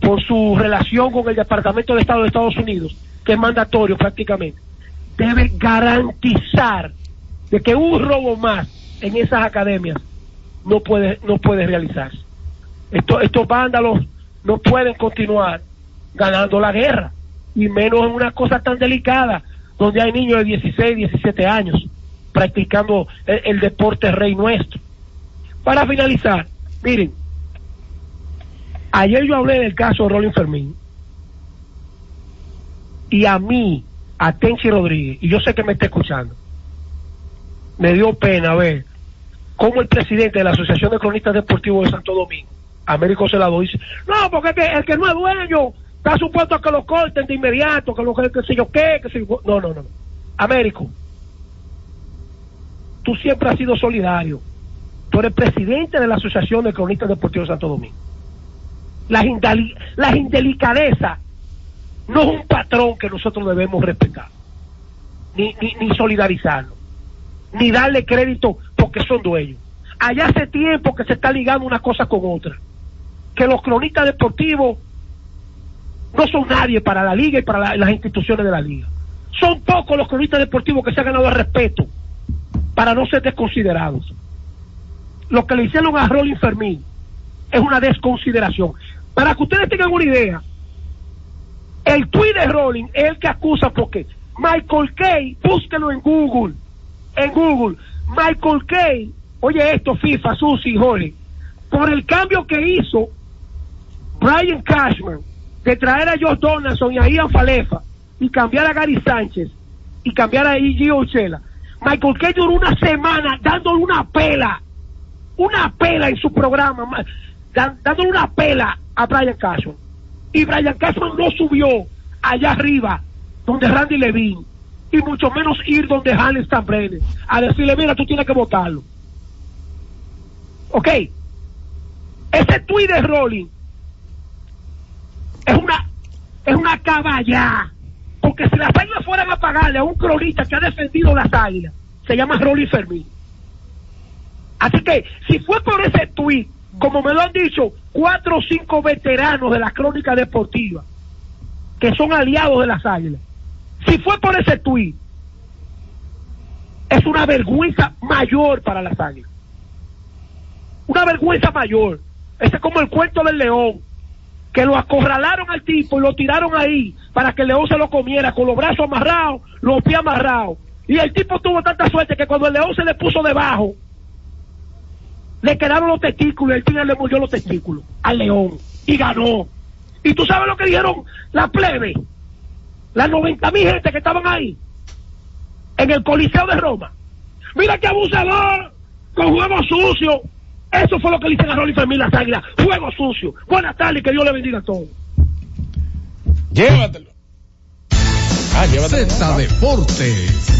Speaker 17: por su relación con el Departamento de Estado de Estados Unidos, que es mandatorio prácticamente, debe garantizar de que un robo más en esas academias no puede no puede realizarse. Esto- estos vándalos no pueden continuar ganando la guerra, y menos en una cosa tan delicada, donde hay niños de 16, 17 años. practicando el, el deporte rey nuestro. Para finalizar, miren, ayer yo hablé del caso de Rolling Fermín y a mí, a Tenchi Rodríguez, y yo sé que me está escuchando, me dio pena ver cómo el presidente de la Asociación de Cronistas Deportivos de Santo Domingo, Américo Celado, dice, no, porque es que el que no es dueño está supuesto a que lo corten de inmediato, que lo que sé yo qué, que sé yo- No, no, no. Américo, tú siempre has sido solidario. Tú eres presidente de la Asociación de Cronistas Deportivos de Santo Domingo. Las, las indelicadezas no es un patrón que nosotros debemos respetar, ni, ni, ni solidarizarlo, ni darle crédito porque son dueños. Allá hace tiempo que se está ligando una cosa con otra, que los cronistas deportivos no son nadie para la liga y para la- las instituciones de la liga. Son pocos los cronistas deportivos que se han ganado el respeto para no ser desconsiderados. Lo que le hicieron a Rolling Fermín es una desconsideración. Para que ustedes tengan una idea, el tweet de Rolling es el que acusa porque Michael Kay, búsquelo en Google, en Google, Michael Kay, oye esto, FIFA, Susi, Jorge, por el cambio que hizo Brian Cashman de traer a Josh Donaldson y a Ian Falefa y cambiar a Gary Sánchez y cambiar a E.G. Ochela, Michael Kay duró una semana dándole una pela, una pela en su programa, dándole una pela a Brian Cashman. Y Brian Cashman no subió allá arriba, donde Randy Levine, y mucho menos ir donde Hannes Brenner, a decirle, mira, tú tienes que votarlo. Ok, ese tweet de Rolling es una es una caballá porque si las águilas fueran a pagarle a un cronista que ha defendido las águilas se llama Rolly Fermín así que si fue por ese tweet como me lo han dicho cuatro o cinco veteranos de la crónica deportiva que son aliados de las águilas si fue por ese tweet es una vergüenza mayor para las águilas una vergüenza mayor ese es como el cuento del león que lo acorralaron al tipo y lo tiraron ahí para que el león se lo comiera con los brazos amarrados, los pies amarrados. Y el tipo tuvo tanta suerte que cuando el león se le puso debajo, le quedaron los testículos y el tigre le murió los testículos al león y ganó. Y tú sabes lo que dijeron la plebe, las 90 mil gente que estaban ahí, en el Coliseo de Roma. Mira qué abusador, con juego sucio. Eso fue lo que le hicieron a Rolly Fermín las águilas. Juego sucio. Buenas tardes, que Dios le bendiga a todos.
Speaker 1: Llévatelo. Ah, llévatelo.
Speaker 18: Z Deportes.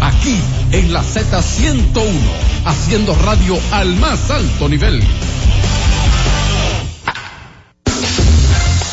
Speaker 18: Aquí en la Z101, haciendo radio al más alto nivel.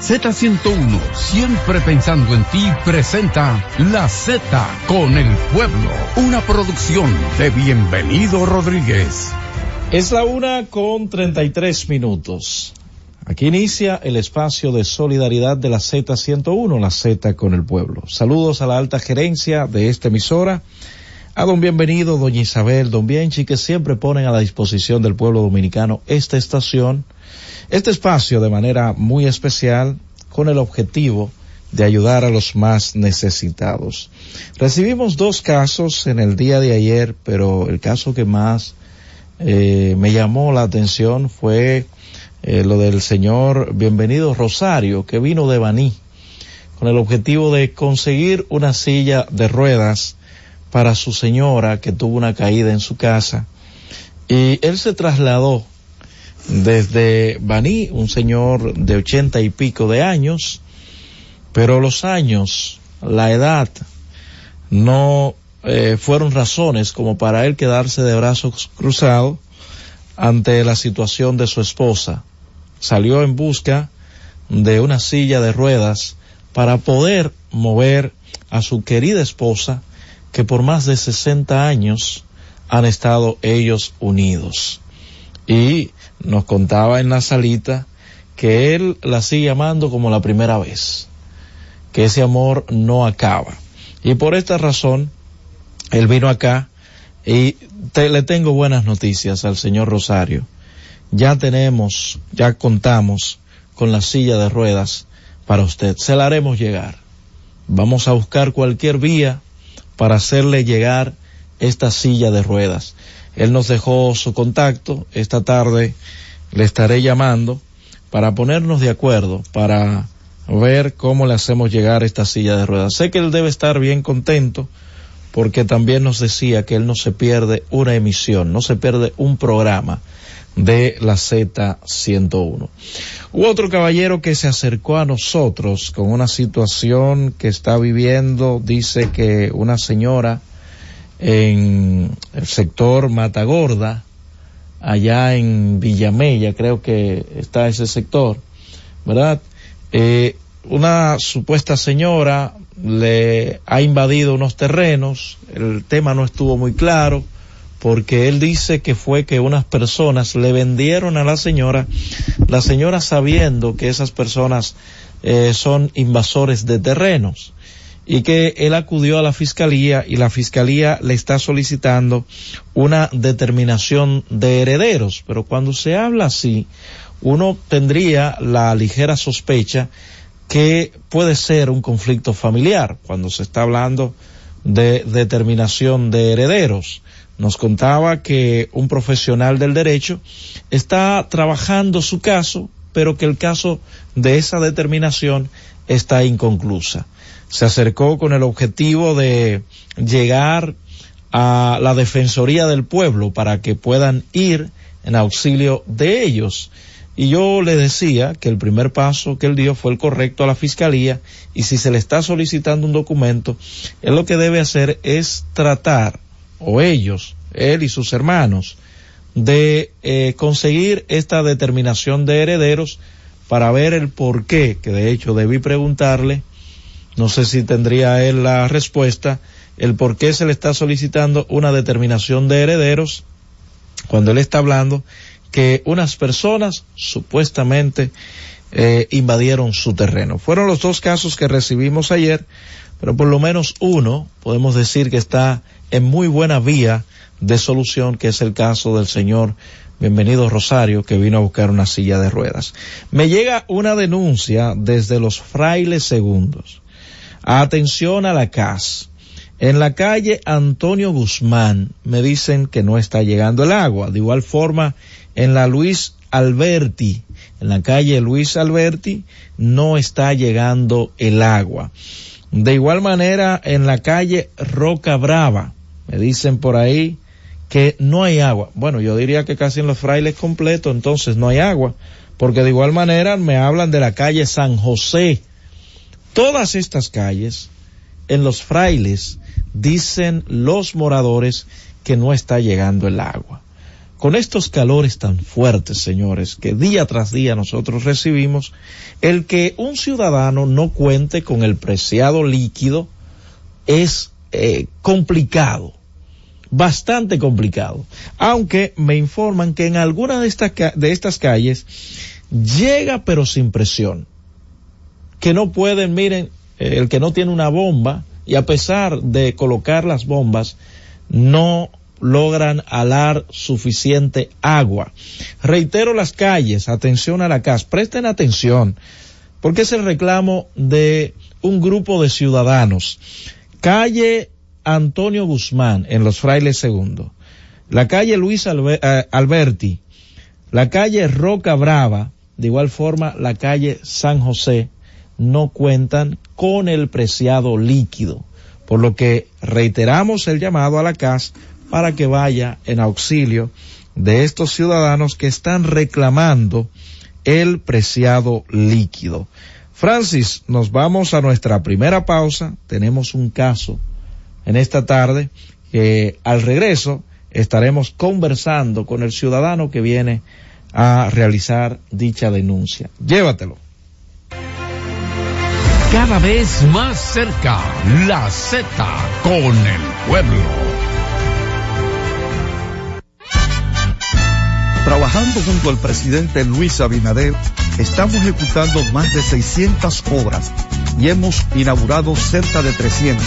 Speaker 15: Z101, siempre pensando en ti, presenta La Z con el pueblo, una producción de Bienvenido Rodríguez.
Speaker 5: Es la una con 33 minutos. Aquí inicia el espacio de solidaridad de la Z101, la Z con el pueblo. Saludos a la alta gerencia de esta emisora, a don Bienvenido, doña Isabel, don Bienchi, que siempre ponen a la disposición del pueblo dominicano esta estación, este espacio de manera muy especial con el objetivo de ayudar a los más necesitados. Recibimos dos casos en el día de ayer, pero el caso que más eh, me llamó la atención fue eh, lo del señor Bienvenido Rosario, que vino de Baní, con el objetivo de conseguir una silla de ruedas para su señora que tuvo una caída en su casa. Y él se trasladó desde Baní, un señor de ochenta y pico de años, pero los años, la edad, no eh, fueron razones como para él quedarse de brazos cruzados ante la situación de su esposa. Salió en busca de una silla de ruedas para poder mover a su querida esposa que por más de 60 años han estado ellos unidos. Y nos contaba en la salita que él la sigue amando como la primera vez, que ese amor no acaba. Y por esta razón, él vino acá y te, le tengo buenas noticias al señor Rosario. Ya tenemos, ya contamos con la silla de ruedas para usted. Se la haremos llegar. Vamos a buscar cualquier vía para hacerle llegar esta silla de ruedas. Él nos dejó su contacto. Esta tarde le estaré llamando para ponernos de acuerdo, para ver cómo le hacemos llegar esta silla de ruedas. Sé que él debe estar bien contento porque también nos decía que él no se pierde una emisión, no se pierde un programa de la Z101. Hubo otro caballero que se acercó a nosotros con una situación que está viviendo, dice que una señora en el sector Matagorda, allá en Villamella, creo que está ese sector, ¿verdad? Eh, una supuesta señora le ha invadido unos terrenos, el tema no estuvo muy claro, porque él dice que fue que unas personas le vendieron a la señora, la señora sabiendo que esas personas eh, son invasores de terrenos y que él acudió a la fiscalía y la fiscalía le está solicitando una determinación de herederos. Pero cuando se habla así, uno tendría la ligera sospecha que puede ser un conflicto familiar cuando se está hablando de determinación de herederos. Nos contaba que un profesional del derecho está trabajando su caso, pero que el caso de esa determinación está inconclusa se acercó con el objetivo de llegar a la Defensoría del Pueblo para que puedan ir en auxilio de ellos. Y yo le decía que el primer paso que él dio fue el correcto a la Fiscalía y si se le está solicitando un documento, él lo que debe hacer es tratar, o ellos, él y sus hermanos, de eh, conseguir esta determinación de herederos para ver el por qué, que de hecho debí preguntarle no sé si tendría él la respuesta, el por qué se le está solicitando una determinación de herederos cuando él está hablando que unas personas supuestamente eh, invadieron su terreno. Fueron los dos casos que recibimos ayer, pero por lo menos uno podemos decir que está en muy buena vía de solución, que es el caso del señor Bienvenido Rosario, que vino a buscar una silla de ruedas. Me llega una denuncia desde los frailes segundos. Atención a la CAS. En la calle Antonio Guzmán me dicen que no está llegando el agua. De igual forma, en la Luis Alberti, en la calle Luis Alberti, no está llegando el agua.
Speaker 19: De igual manera, en la calle Roca Brava, me dicen por ahí que no hay agua. Bueno, yo diría que casi en los frailes completos, entonces no hay agua, porque de igual manera me hablan de la calle San José. Todas estas calles, en los frailes, dicen los moradores que no está llegando el agua. Con estos calores tan fuertes, señores, que día tras día nosotros recibimos, el que un ciudadano no cuente con el preciado líquido es eh, complicado, bastante complicado. Aunque me informan que en alguna de estas, de estas calles llega pero sin presión. Que no pueden, miren, eh, el que no tiene una bomba y a pesar de colocar las bombas, no logran alar suficiente agua. Reitero las calles, atención a la casa, presten atención, porque es el reclamo de un grupo de ciudadanos. Calle Antonio Guzmán en Los Frailes Segundo, la calle Luis eh, Alberti, la calle Roca Brava, de igual forma la calle San José, no cuentan con el preciado líquido, por lo que reiteramos el llamado a la CAS para que vaya en auxilio de estos ciudadanos que están reclamando el preciado líquido. Francis, nos vamos a nuestra primera pausa. Tenemos un caso en esta tarde que al regreso estaremos conversando con el ciudadano que viene a realizar dicha denuncia. Llévatelo.
Speaker 20: Cada vez más cerca, la Z con el pueblo.
Speaker 12: Trabajando junto al presidente Luis Abinader, estamos ejecutando más de 600 obras y hemos inaugurado cerca de 300,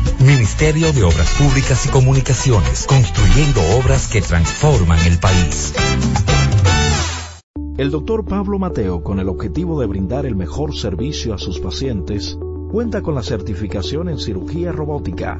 Speaker 15: Ministerio de Obras Públicas y Comunicaciones, construyendo obras que transforman el país.
Speaker 5: El doctor Pablo Mateo, con el objetivo de brindar el mejor servicio a sus pacientes, cuenta con la certificación en cirugía robótica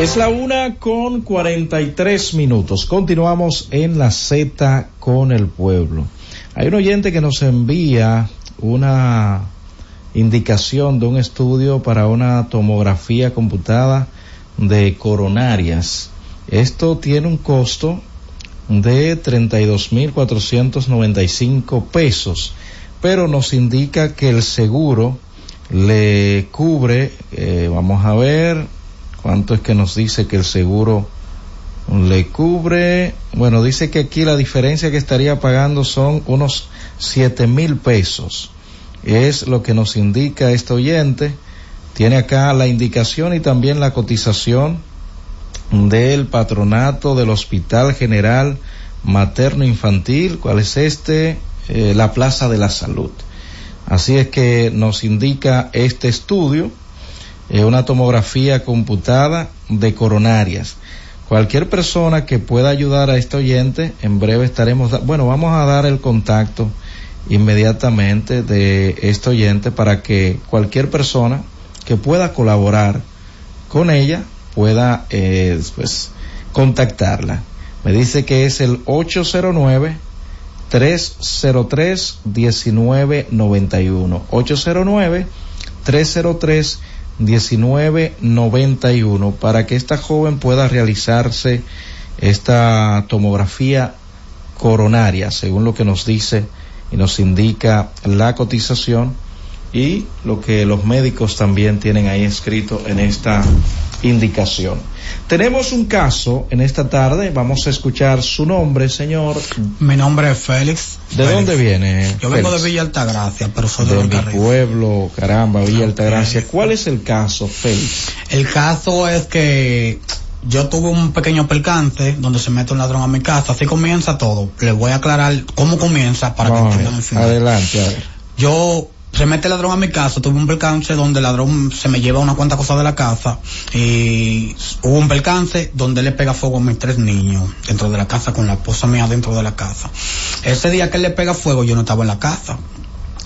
Speaker 19: Es la una con 43 minutos. Continuamos en la Z con el pueblo. Hay un oyente que nos envía una indicación de un estudio para una tomografía computada de coronarias. Esto tiene un costo de 32.495 pesos, pero nos indica que el seguro le cubre, eh, vamos a ver, ¿Cuánto es que nos dice que el seguro le cubre? Bueno, dice que aquí la diferencia que estaría pagando son unos siete mil pesos. Es lo que nos indica este oyente. Tiene acá la indicación y también la cotización del patronato del Hospital General Materno Infantil. ¿Cuál es este? Eh, la Plaza de la Salud. Así es que nos indica este estudio eh, una tomografía computada de coronarias. Cualquier persona que pueda ayudar a este oyente, en breve estaremos, bueno, vamos a dar el contacto inmediatamente de este oyente para que cualquier persona que pueda colaborar con ella pueda eh, pues, contactarla. Me dice que es el 809 303 1991 809 303 1991 para que esta joven pueda realizarse esta tomografía coronaria, según lo que nos dice y nos indica la cotización y lo que los médicos también tienen ahí escrito en esta indicación. Tenemos un caso en esta tarde, vamos a escuchar su nombre, señor.
Speaker 21: Mi nombre es Félix.
Speaker 19: ¿De
Speaker 21: Félix.
Speaker 19: dónde viene?
Speaker 21: Yo vengo de? Villa Altagracia, pero soy de,
Speaker 19: de mi pueblo, caramba, Villa Altagracia. ¿Cuál es el caso, Félix?
Speaker 21: El caso es que yo tuve un pequeño percance donde se mete un ladrón a mi casa. Así comienza todo. Les voy a aclarar cómo comienza para que entiendan el final.
Speaker 19: Adelante, a ver.
Speaker 21: Yo se mete el ladrón a mi casa, tuve un percance donde el ladrón se me lleva una cuanta cosa de la casa y hubo un percance donde le pega fuego a mis tres niños dentro de la casa con la esposa mía dentro de la casa. Ese día que él le pega fuego yo no estaba en la casa.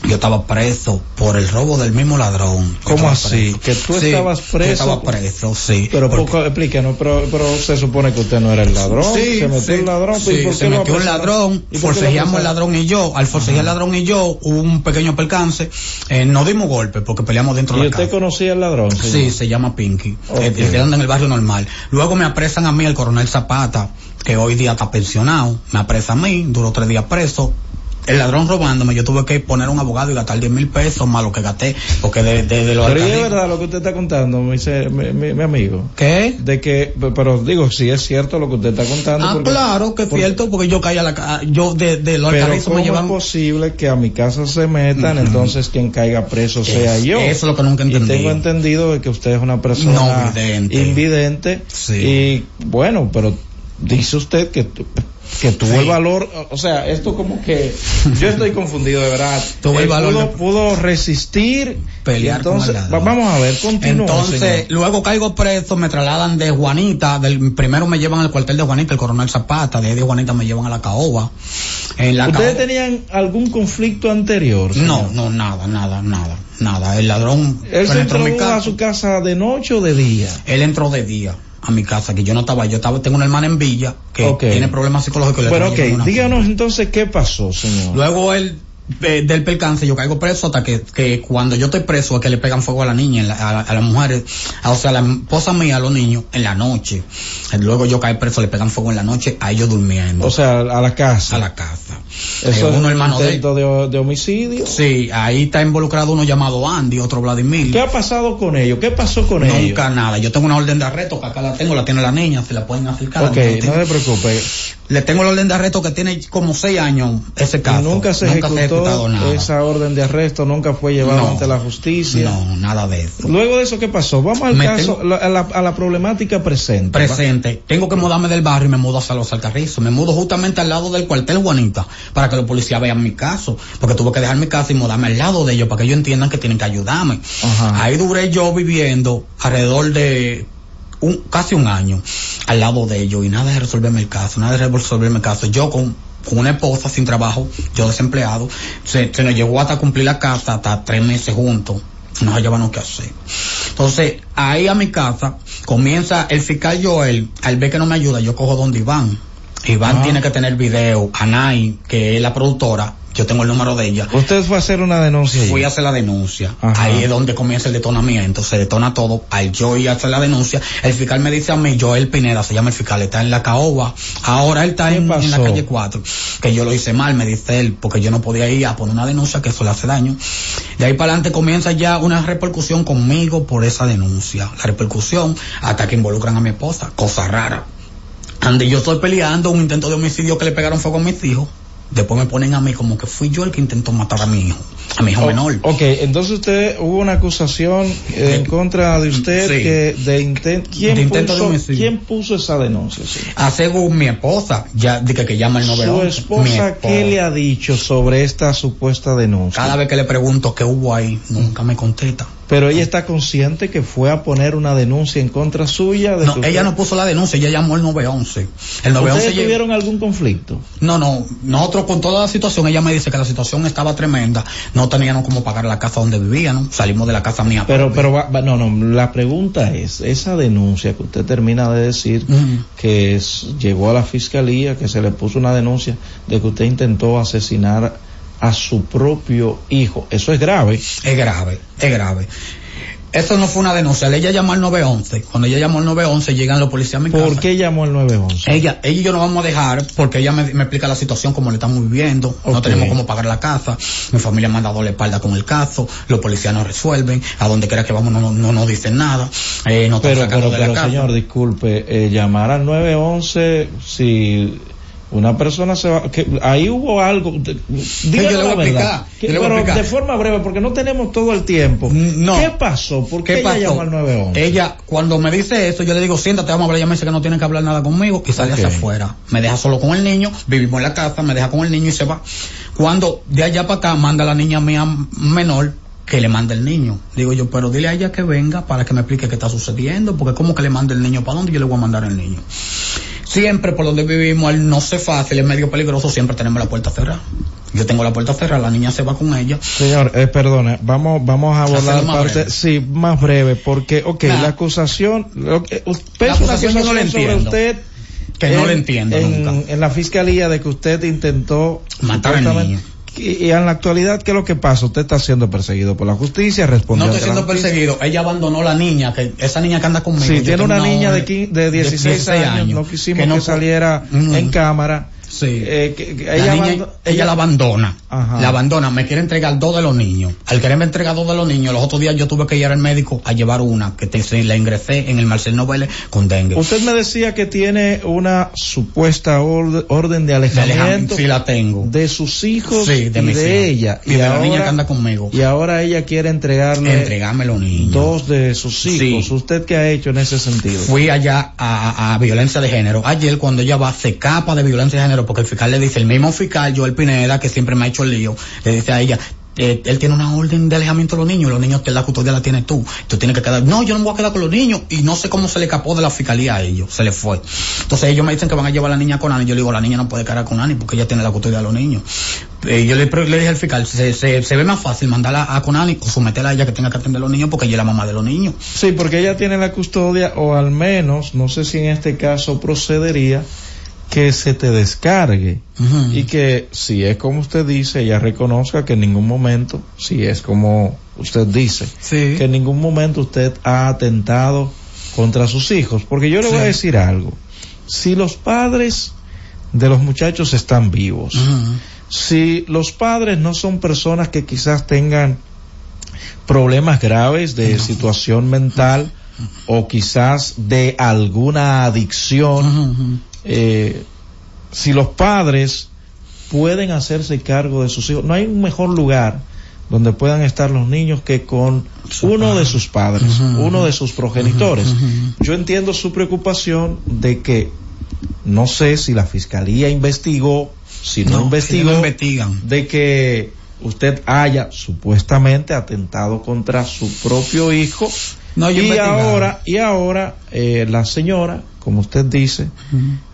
Speaker 21: Yo estaba preso por el robo del mismo ladrón. Yo
Speaker 19: ¿Cómo así?
Speaker 21: preso.
Speaker 19: Que tú
Speaker 21: Sí,
Speaker 19: estabas
Speaker 21: yo
Speaker 19: preso.
Speaker 21: estaba preso, sí.
Speaker 19: Pero
Speaker 21: Porque-
Speaker 19: poco, explícanos, pero, pero se supone que usted no era el ladrón.
Speaker 21: Sí,
Speaker 19: se metió
Speaker 21: sí,
Speaker 19: el ladrón.
Speaker 21: sí,
Speaker 19: ¿y por
Speaker 21: se
Speaker 19: qué
Speaker 21: metió un
Speaker 19: apresaron?
Speaker 21: ladrón,
Speaker 19: ¿Y
Speaker 21: forcejeamos el ladrón y yo, al forcejear el ladrón y yo, hubo un pequeño percance, eh, nos dimos golpes porque peleamos dentro
Speaker 19: ¿Y
Speaker 21: de la
Speaker 19: usted
Speaker 21: casa.
Speaker 19: conocía al ladrón? señor?
Speaker 21: Sí, se llama Pinky,
Speaker 19: Ok.
Speaker 21: el, el que anda en el barrio normal. Luego me apresan a mí el coronel Zapata, que hoy día está pensionado, me apresa a mí, duró tres días preso. El ladrón robándome, yo tuve que poner un abogado y gastar 10 mil pesos más lo que gasté, porque de, de, de los
Speaker 19: Pero ¿y es verdad lo que usted está contando, mi, mi, mi- mi amigo?
Speaker 21: ¿Qué?
Speaker 19: De que, pero digo, si es cierto lo que usted está contando.
Speaker 21: Ah,
Speaker 19: porque-
Speaker 21: claro que es cierto, porque yo caí a la yo de, de los
Speaker 19: Pero ¿cómo
Speaker 21: me llevan
Speaker 19: es posible que a mi casa se metan, entonces quien caiga preso sea yo?
Speaker 21: eso es lo que nunca entendí.
Speaker 19: Y tengo entendido de que usted es una persona
Speaker 21: No vidente.
Speaker 19: invidente.
Speaker 21: Sí.
Speaker 19: Y bueno, pero dice usted que, que tuvo el valor, o sea, esto como que yo estoy confundido de verdad.
Speaker 21: Tuvo el
Speaker 19: Eh,
Speaker 21: valor
Speaker 19: pudo, resistir,
Speaker 21: Pelear con
Speaker 19: entonces,
Speaker 21: el
Speaker 19: va- vamos a ver, continúa.
Speaker 21: Entonces,
Speaker 19: señor.
Speaker 21: luego caigo preso, me trasladan de Juanita, del, primero me llevan al cuartel de Juanita, el coronel Zapata, de ahí de Juanita me llevan a la caoba. En la
Speaker 19: ¿Ustedes
Speaker 21: caoba-
Speaker 19: tenían algún conflicto anterior?
Speaker 21: No, no, nada, nada, nada, nada. El ladrón
Speaker 19: ¿Él se entró a su casa de noche o de día?
Speaker 21: Él entró de día a mi casa, que yo no estaba, yo estaba, tengo una hermana en Villa que tiene problemas psicológicos. llevando
Speaker 19: ok, díganos entonces qué pasó, señor.
Speaker 21: Luego él eh, del percance, yo caigo preso hasta que, que cuando yo estoy preso es que le pegan fuego a la niña, en la- a, a las mujeres, a- o sea, a la esposa mía, a los niños, en la noche. Luego yo caigo preso, le pegan fuego en la noche, a ellos durmiendo.
Speaker 19: O sea, a la casa.
Speaker 21: A la casa.
Speaker 19: Eso
Speaker 21: Eh,
Speaker 19: es
Speaker 21: uno
Speaker 19: un
Speaker 21: hermano de
Speaker 19: intento de, de homicidio.
Speaker 21: Sí, ahí está involucrado uno llamado Andy, otro Vladimir.
Speaker 19: ¿Qué ha pasado con ellos? ¿Qué pasó con ellos?
Speaker 21: Nunca nada. Yo tengo una orden de arresto que acá la tengo, la tiene la niña, se la pueden acercar.
Speaker 19: Ok, no
Speaker 21: tengo.
Speaker 19: se preocupe.
Speaker 21: Le tengo la orden de arresto que tiene como seis años ese
Speaker 19: Y
Speaker 21: caso.
Speaker 19: nunca se
Speaker 21: ha
Speaker 19: ejecutó
Speaker 21: ejecutado nada.
Speaker 19: esa orden de arresto, nunca fue llevado
Speaker 21: No.
Speaker 19: ante la justicia.
Speaker 21: No, nada de eso.
Speaker 19: Luego de eso, ¿qué pasó? Vamos al
Speaker 21: Me
Speaker 19: caso, la- a, la, a la problemática presente.
Speaker 21: Presente. Tengo que mudarme del barrio y me mudo hacia los Alcarrizos. Me mudo justamente al lado del cuartel Juanita para que los policías vean mi caso. Porque tuve que dejar mi casa y mudarme al lado de ellos para que ellos entiendan que tienen que ayudarme. Ahí duré yo viviendo alrededor de un, casi un año al lado de ellos y nada de resolverme el caso, nada de resolverme el caso. Yo con, con una esposa sin trabajo, yo desempleado, se, se nos llegó hasta cumplir la casa, hasta tres meses juntos. No hallábamos qué hacer. Entonces, ahí a mi casa comienza el fiscal Joel, al ver que no me ayuda, yo cojo donde Iván. Iván
Speaker 19: Ah.
Speaker 21: tiene que tener video, Anay, que es la productora, yo tengo el número de ella.
Speaker 19: Usted fue a hacer una denuncia.
Speaker 21: Fui a hacer la denuncia.
Speaker 19: Ajá.
Speaker 21: Ahí es donde comienza el detonamiento. Se detona todo. Al yo ir a hacer la denuncia, el fiscal me dice a mí, Joel Pineda, se llama el fiscal, está en la caoba. Ahora él está en, en la calle 4. Que yo lo hice mal, me dice él, porque yo no podía ir a poner una denuncia que eso le hace daño. De ahí para adelante comienza ya una repercusión conmigo por esa denuncia. La repercusión hasta que involucran a mi esposa. Cosa rara. Ande yo estoy peleando un intento de homicidio que le pegaron fuego a mis hijos. Después me ponen a mí como que fui yo el que intentó matar a mi hijo, a mi hijo menor.
Speaker 19: Ok, entonces usted hubo una acusación eh, en contra de usted
Speaker 21: Sí.
Speaker 19: que de intento. ¿Quién,
Speaker 21: De intento de homicidio.
Speaker 19: ¿Quién puso esa denuncia? señor?
Speaker 21: Ah, según mi esposa, ya dije que llama el
Speaker 19: Su
Speaker 21: 911. Mi
Speaker 19: esposa, ¿qué le ha dicho sobre esta supuesta denuncia?
Speaker 21: Cada vez que le pregunto qué hubo ahí, nunca me contesta.
Speaker 19: Pero ella está consciente que fue a poner una denuncia en contra suya. De
Speaker 21: No, ella no puso la denuncia, ella llamó el 911. El 911
Speaker 19: ¿Ustedes tuvieron algún conflicto?
Speaker 21: No, no, nosotros con toda la situación, ella me dice que la situación estaba tremenda, no teníamos cómo pagar la casa donde vivíamos, salimos de la casa mía.
Speaker 19: Pero, pero, va- va- no, no, la pregunta es, esa denuncia que usted termina de decir, que es- llegó a la fiscalía, que se le puso una denuncia de que usted intentó asesinar a su propio hijo, eso es grave.
Speaker 21: Es grave, es grave. Eso no fue una denuncia, ella llamó al 911. Cuando ella llamó al 911 llegan los policías a mi casa.
Speaker 19: ¿Por qué llamó al 911?
Speaker 21: Ella, ella y yo no vamos a dejar porque ella me, me explica la situación como le estamos viviendo. No tenemos cómo pagar la casa. Mi familia me ha dado la espalda con el caso. Los policías no resuelven. A donde quiera que vamos no, no, no nos dicen nada. Eh, nos están
Speaker 19: Pero, pero, pero señor, disculpe, eh, llamar al 911 si una persona se va, que ahí hubo algo, díganos
Speaker 21: yo le voy
Speaker 19: la
Speaker 21: a
Speaker 19: verdad.
Speaker 21: explicar,
Speaker 19: Que- pero de forma breve, porque no tenemos todo el tiempo.
Speaker 21: No.
Speaker 19: ¿Qué pasó? ¿Por qué,
Speaker 21: ¿Qué
Speaker 19: ella
Speaker 21: pasó?
Speaker 19: llamó al 911?
Speaker 21: Ella, cuando me dice eso, yo le digo, siéntate, vamos a hablar. Ella me dice que no tiene que hablar nada conmigo y sale hacia afuera. Me deja solo con el niño, vivimos en la casa, me deja con el niño y se va. Cuando de allá para acá manda la niña mía menor que le manda el niño. Digo yo, pero dile a ella que venga para que me explique qué está sucediendo, porque como que le manda el niño para dónde yo le voy a mandar el niño. Siempre por donde vivimos, al no ser fácil, es medio peligroso, siempre tenemos la puerta cerrada. Yo tengo la puerta cerrada, la niña se va con ella.
Speaker 19: Señor, eh, perdone, vamos, vamos a abordar parte,
Speaker 21: breve.
Speaker 19: sí, más breve, porque, ok,
Speaker 21: Nah.
Speaker 19: la acusación, lo que- usted
Speaker 21: La acusación no
Speaker 19: sobre
Speaker 21: entiendo.
Speaker 19: usted
Speaker 21: Que no
Speaker 19: en-
Speaker 21: la entiendo
Speaker 19: en,
Speaker 21: nunca.
Speaker 19: en la fiscalía de que usted intentó
Speaker 21: Matar al niño.
Speaker 19: Y, en la actualidad, ¿qué es lo que pasa? Usted está siendo perseguido por la justicia, respondió
Speaker 21: No estoy siendo perseguido. Ella abandonó la niña, que esa niña que anda conmigo.
Speaker 19: Sí, tiene una niña de,
Speaker 21: hora
Speaker 19: qui- de 16, años, no quisimos que,
Speaker 21: no-
Speaker 19: saliera
Speaker 21: Mm.
Speaker 19: en cámara.
Speaker 21: Sí.
Speaker 19: Eh, que- que
Speaker 21: La
Speaker 19: ella,
Speaker 21: niña,
Speaker 19: abando-
Speaker 21: ella la abandona. la abandona, me quiere entregar dos de los niños. Al quererme entregar dos de los niños, los otros días yo tuve que ir al médico a llevar una, que te, se la ingresé en el Marcel Novele con dengue.
Speaker 19: Usted me decía que tiene una supuesta orde- orden de alejamiento
Speaker 21: Sí, la tengo.
Speaker 19: de sus hijos
Speaker 21: Sí, de
Speaker 19: y
Speaker 21: mis
Speaker 19: de ella.
Speaker 21: Y de la niña que anda conmigo.
Speaker 19: Y ahora ella quiere entregarle
Speaker 21: Entregarme los niños.
Speaker 19: dos de sus hijos. ¿Usted qué ha hecho en ese sentido?
Speaker 21: Fui allá a, a- a violencia de género. Ayer cuando ella va, se capa de violencia de género porque el fiscal le dice, el mismo fiscal, Joel Pineda, que siempre me ha hecho el lío, le dice a ella, eh, él tiene una orden de alejamiento de los niños, los niños, te la custodia la tienes tú, tú tienes que quedar, no, yo no me voy a quedar con los niños, y no sé cómo se le escapó de la fiscalía a ellos, se le fue. Entonces ellos me dicen que van a llevar a la niña con Ani, yo le digo, la niña no puede quedar con Ani porque ella tiene la custodia de los niños. Eh, yo le, le dije al fiscal, se, se, se ve más fácil mandarla a Conani o someterla a ella que tenga que atender a los niños porque ella es la mamá de los niños.
Speaker 19: Sí, porque ella tiene la custodia, o al menos, no sé si en este caso procedería, que se te descargue. Y que si es como usted dice, ella reconozca que en ningún momento, si es como usted dice, que en ningún momento usted ha atentado contra sus hijos. Porque yo le voy a decir algo, si los padres de los muchachos están vivos, si los padres no son personas que quizás tengan problemas graves de situación mental o quizás de alguna adicción, eh, si los padres pueden hacerse cargo de sus hijos, no hay un mejor lugar donde puedan estar los niños que con uno de sus padres, uno de sus progenitores. Yo entiendo su preocupación de que no sé si la fiscalía investigó, si no,
Speaker 21: No,
Speaker 19: investigó,
Speaker 21: si no investigan.
Speaker 19: de que usted haya supuestamente atentado contra su propio hijo.
Speaker 21: No,
Speaker 19: y ahora y ahora eh, la señora, como usted dice,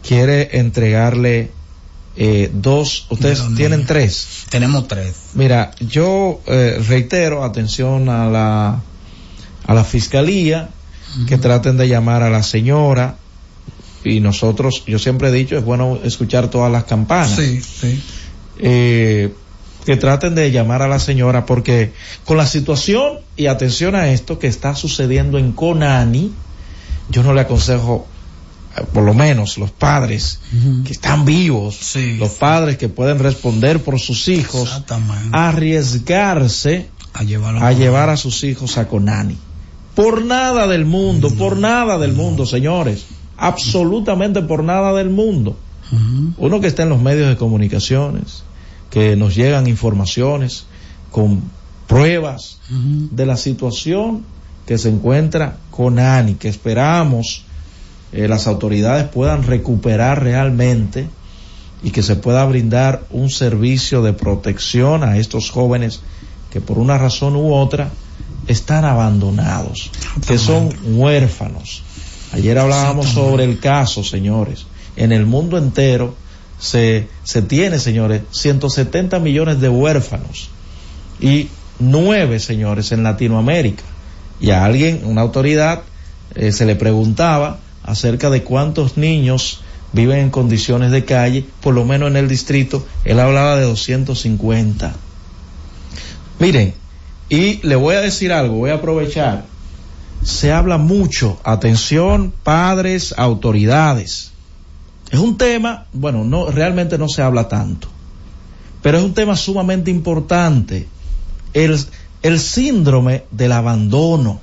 Speaker 19: quiere entregarle eh, dos, ustedes tienen tres.
Speaker 21: Tenemos tres.
Speaker 19: Mira, yo eh, reitero atención a la a la fiscalía que traten de llamar a la señora y nosotros, yo siempre he dicho, es bueno escuchar todas las campanas.
Speaker 21: Sí, sí.
Speaker 19: Eh, que traten de llamar a la señora porque con la situación y atención a esto que está sucediendo en Conani, yo no le aconsejo, por lo menos los padres que están vivos, los padres que pueden responder por sus hijos, arriesgarse
Speaker 21: a, llevarlo
Speaker 19: a llevar a sus hijos a Conani. Por nada del mundo, por nada del mundo, señores. Absolutamente por nada del mundo. Uno que está en los medios de comunicaciones, que nos llegan informaciones con pruebas de la situación que se encuentra Conani, que esperamos eh, las autoridades puedan recuperar realmente y que se pueda brindar un servicio de protección a estos jóvenes que por una razón u otra están abandonados, que son huérfanos. Ayer hablábamos sobre el caso, señores. En el mundo entero se, se tiene, señores, 170 millones de huérfanos y nueve, señores, en Latinoamérica. Y a alguien, una autoridad, eh, se le preguntaba acerca de cuántos niños viven en condiciones de calle, por lo menos en el distrito, él hablaba de 250. Miren, y le voy a decir algo, voy a aprovechar. Se habla mucho, atención, padres, autoridades. Es un tema, bueno, no, realmente no se habla tanto, pero es un tema sumamente importante. El, el síndrome del abandono.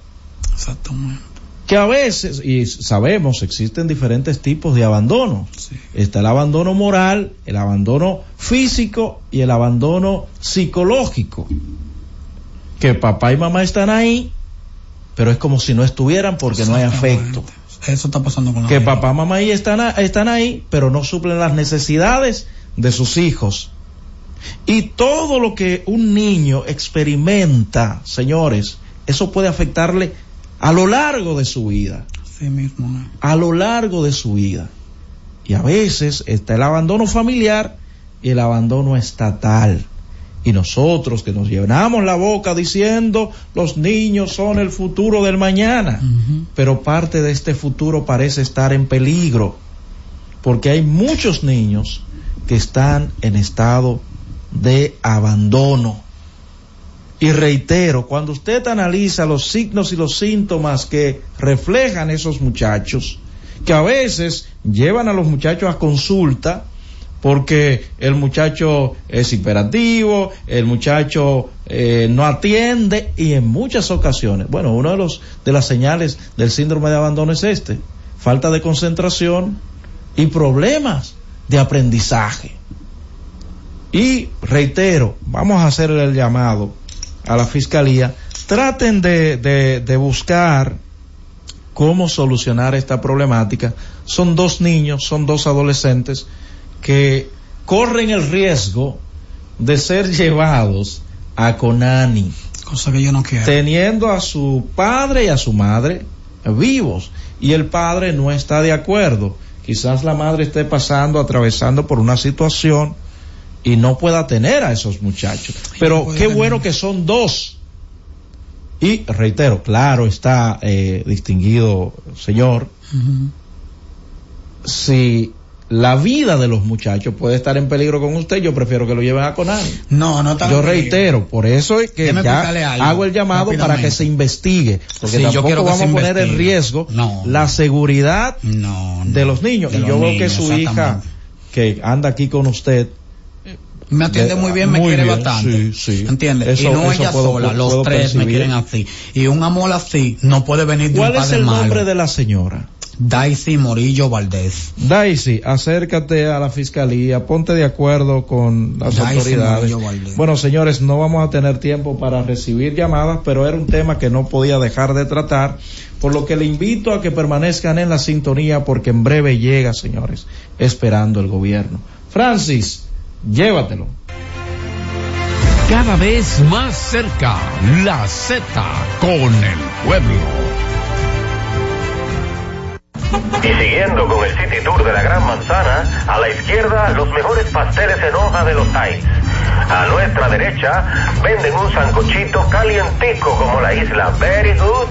Speaker 21: Exactamente.
Speaker 19: Que a veces, y sabemos, existen diferentes tipos de abandono. Está el abandono moral, el abandono físico y el abandono psicológico. Que papá y mamá están ahí, pero es como si no estuvieran porque no hay afecto.
Speaker 21: Eso está pasando con la
Speaker 19: Que papá, mamá y están, están ahí, pero no suplen las necesidades de sus hijos. Y todo lo que un niño experimenta, señores, eso puede afectarle a lo largo de su vida.
Speaker 21: Sí mismo. ¿no?
Speaker 19: A lo largo de su vida. Y a veces está el abandono familiar y el abandono estatal. Y nosotros que nos llenamos la boca diciendo los niños son el futuro del mañana, pero parte de este futuro parece estar en peligro, porque hay muchos niños que están en estado de abandono. Y reitero, cuando usted analiza los signos y los síntomas que reflejan esos muchachos, que a veces llevan a los muchachos a consulta
Speaker 1: porque el muchacho es hiperactivo, el muchacho eh, no atiende y en muchas ocasiones, bueno, una de los de las señales del síndrome de abandono es este, falta de concentración y problemas de aprendizaje. Y reitero, vamos a hacer el llamado a la fiscalía, traten de, de, de buscar cómo solucionar esta problemática. Son dos niños, son dos adolescentes que corren el riesgo de ser llevados a Conani.
Speaker 21: Cosa que yo no quiero.
Speaker 1: Teniendo a su padre y a su madre vivos. Y el padre no está de acuerdo. Quizás la madre esté pasando, atravesando por una situación y no pueda tener a esos muchachos. Pero qué bueno que son dos. Y reitero, claro está, eh, distinguido señor, si la vida de los muchachos puede estar en peligro con usted, yo prefiero que lo lleven a Conani.
Speaker 21: No, no está
Speaker 1: Yo reitero, por eso es que ya hago el llamado para que se investigue, porque
Speaker 21: Sí, yo
Speaker 1: tampoco
Speaker 21: quiero
Speaker 1: vamos a poner en riesgo la seguridad de los niños.
Speaker 21: de
Speaker 1: y
Speaker 21: los
Speaker 1: yo veo que su hija, que anda aquí con usted,
Speaker 21: Me atiende
Speaker 1: de-
Speaker 21: muy bien, me
Speaker 1: muy
Speaker 21: quiere
Speaker 1: bien,
Speaker 21: bastante.
Speaker 1: sí, sí.
Speaker 21: ¿Entiendes?
Speaker 1: Eso-
Speaker 21: y no ella
Speaker 1: puedo-
Speaker 21: sola, los tres me quieren así. Y un amor así no puede venir de
Speaker 1: ¿cuál
Speaker 21: un
Speaker 1: es
Speaker 21: padre
Speaker 1: el
Speaker 21: malo.
Speaker 1: nombre de la señora?
Speaker 21: Daisy Morillo Valdés.
Speaker 1: Daisy, acércate a la fiscalía, ponte de acuerdo con las
Speaker 21: Daisy
Speaker 1: autoridades. Bueno, señores, no vamos a tener tiempo para recibir llamadas, pero era un tema que no podía dejar de tratar, por lo que le invito a que permanezcan en la sintonía porque en breve llega, señores, esperando el gobierno. Francis, llévatelo.
Speaker 15: Cada vez más cerca, la Z con el pueblo.
Speaker 22: Y siguiendo con el City Tour de la Gran Manzana, a la izquierda los mejores pasteles en hoja de los Times. A nuestra derecha venden un sancochito calientico como la isla Very Good.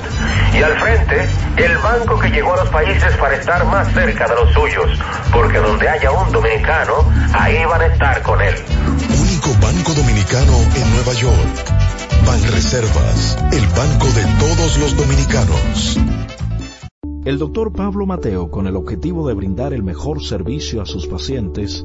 Speaker 22: Y al frente, el banco que llegó a los países para estar más cerca de los suyos. Porque donde haya un dominicano, ahí van a estar con él.
Speaker 23: Único banco dominicano en Nueva York. Banreservas, el banco de todos los dominicanos.
Speaker 5: El doctor Pablo Mateo, con el objetivo de brindar el mejor servicio a sus pacientes,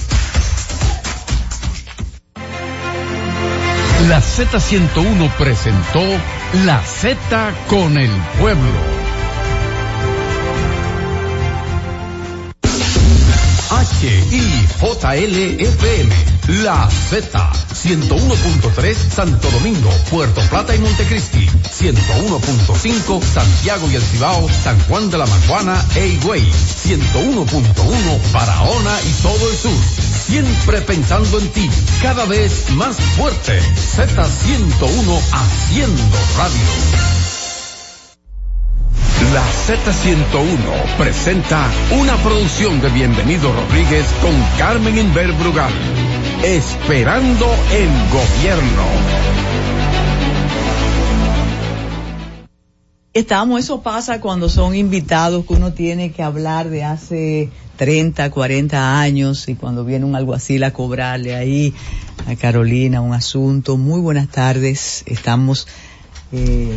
Speaker 15: La Z101 presentó La Z con el pueblo. HIJLFM, La Z, 101.3 Santo Domingo, Puerto Plata y Montecristi, 101.5 Santiago y El Cibao, San Juan de la Maguana e Higüey, 101.1 Barahona y todo el sur. Siempre pensando en ti, cada vez más fuerte. Z101 haciendo radio. La Z101 presenta una producción de Bienvenido Rodríguez con Carmen Inver Brugal. Esperando el gobierno.
Speaker 24: Estamos, eso pasa cuando son invitados que uno tiene que hablar de hace 30, 40 años y cuando viene un alguacil a cobrarle ahí a Carolina un asunto. Muy buenas tardes, estamos eh,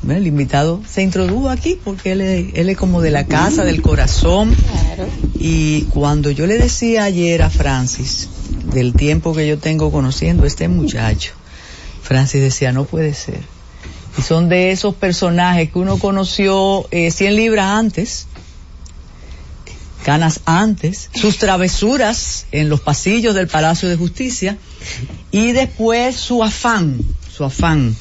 Speaker 24: bueno, el invitado se introdujo aquí porque él es, él es como de la casa, del corazón. Y cuando yo le decía ayer a Francis, del tiempo que yo tengo conociendo a este muchacho, Francis decía, no puede ser. Y son de esos personajes que uno conoció eh, 100 libras antes, canas antes, sus travesuras en los pasillos del Palacio de Justicia y después su afán, su afán.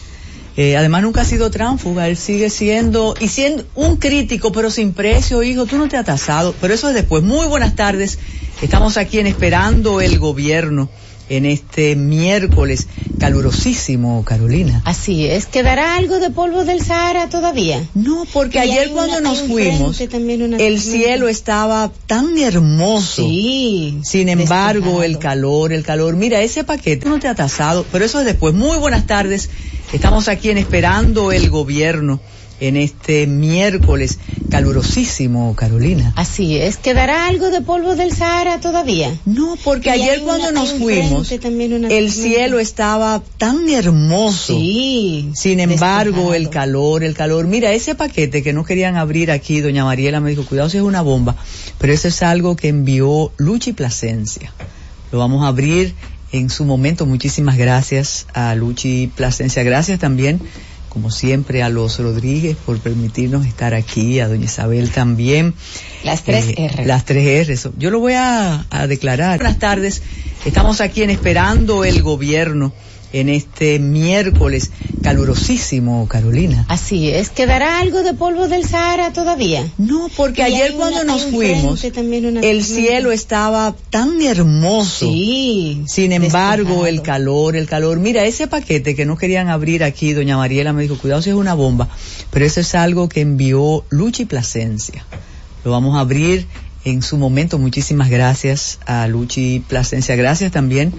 Speaker 24: Eh, además nunca ha sido tránfuga, él sigue siendo, y siendo un crítico, pero sin precio, hijo, tú no te has tasado, pero eso es después. Muy buenas tardes, estamos aquí en Esperando el Gobierno en este miércoles calurosísimo, Carolina.
Speaker 25: Así es, ¿quedará algo de polvo del Sahara todavía?
Speaker 24: No, porque
Speaker 25: Y
Speaker 24: ayer cuando
Speaker 25: una-
Speaker 24: nos fuimos,
Speaker 25: una
Speaker 24: el cielo estaba tan hermoso.
Speaker 25: Sí,
Speaker 24: Sin embargo, el calor, el calor. Mira, ese paquete no te ha tasado, pero eso es después. Muy buenas tardes. Estamos aquí en Esperando el Gobierno en este miércoles calurosísimo, Carolina.
Speaker 25: Así es, ¿quedará algo de polvo del Sahara todavía?
Speaker 24: No, porque
Speaker 25: Y
Speaker 24: ayer cuando
Speaker 25: una-
Speaker 24: nos fuimos,
Speaker 25: una
Speaker 24: el cielo estaba tan hermoso.
Speaker 25: Sí,
Speaker 24: Sin embargo, el calor, el calor. Mira, ese paquete que no querían abrir aquí, doña Mariela me dijo, cuidado si es una bomba, pero eso es algo que envió Luchi Plasencia. Lo vamos a abrir en su momento. Muchísimas gracias a Luchi Plasencia. Gracias también, como siempre, a los Rodríguez por permitirnos estar aquí, a doña Isabel también.
Speaker 25: Las tres
Speaker 24: Eh,
Speaker 25: R.
Speaker 24: Las tres R. Yo lo voy a, a declarar. Buenas tardes. Estamos aquí en Esperando el Gobierno en este miércoles calurosísimo, Carolina.
Speaker 25: Así es, ¿quedará algo de polvo del Sahara todavía?
Speaker 24: No, porque
Speaker 25: Y
Speaker 24: ayer cuando
Speaker 25: una-
Speaker 24: nos fuimos, el cielo estaba tan hermoso.
Speaker 25: Sí,
Speaker 24: Sin embargo, el calor, el calor. Mira, ese paquete que no querían abrir aquí, doña Mariela me dijo, cuidado si es una bomba, pero eso es algo que envió Luchi Plasencia. Lo vamos a abrir en su momento. Muchísimas gracias a Luchi Plasencia. Gracias también,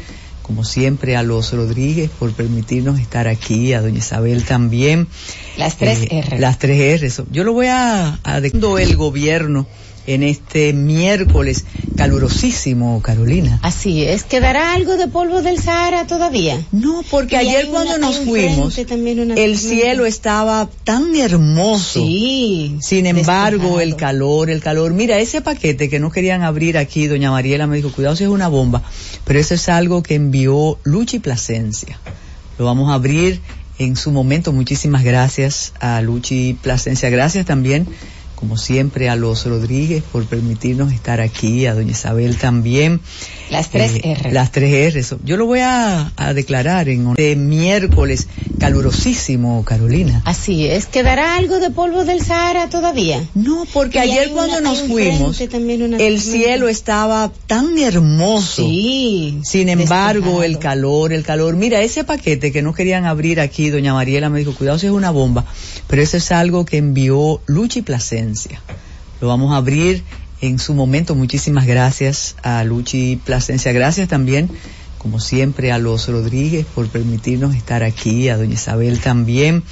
Speaker 24: como siempre, a los Rodríguez por permitirnos estar aquí, a doña Isabel también.
Speaker 25: Las tres
Speaker 24: Eh,
Speaker 25: R.
Speaker 24: Las tres R. Yo lo voy a, a el gobierno en este miércoles calurosísimo, Carolina.
Speaker 25: Así es, ¿quedará algo de polvo del Sahara todavía?
Speaker 24: No, porque
Speaker 25: Y
Speaker 24: ayer cuando nos fuimos, el cielo estaba tan hermoso.
Speaker 25: Sí,
Speaker 24: Sin embargo, el calor, el calor. Mira, ese paquete que no querían abrir aquí, doña Mariela me dijo, cuidado si es una bomba, pero eso es algo que envió Luchi Plasencia. Lo vamos a abrir en su momento. Muchísimas gracias a Luchi Plasencia. Gracias también, como siempre, a los Rodríguez por permitirnos estar aquí, a doña Isabel también.
Speaker 25: Las tres
Speaker 24: Eh,
Speaker 25: R.
Speaker 24: Las tres R. Yo lo voy a, a declarar en este miércoles calurosísimo, Carolina.
Speaker 25: Así es, ¿quedará algo de polvo del Sahara todavía?
Speaker 24: No, porque
Speaker 25: Y
Speaker 24: ayer cuando
Speaker 25: una-
Speaker 24: nos fuimos,
Speaker 25: una
Speaker 24: el cielo estaba tan hermoso.
Speaker 25: Sí,
Speaker 24: Sin embargo, el calor, el calor. Mira, ese paquete que no querían abrir aquí, doña Mariela me dijo, cuidado si es una bomba, pero eso es algo que envió Luchi Plasencia. Lo vamos a abrir en su momento. Muchísimas gracias a Luchi Plasencia. Gracias también, como siempre, a los Rodríguez por permitirnos estar aquí, a doña Isabel también.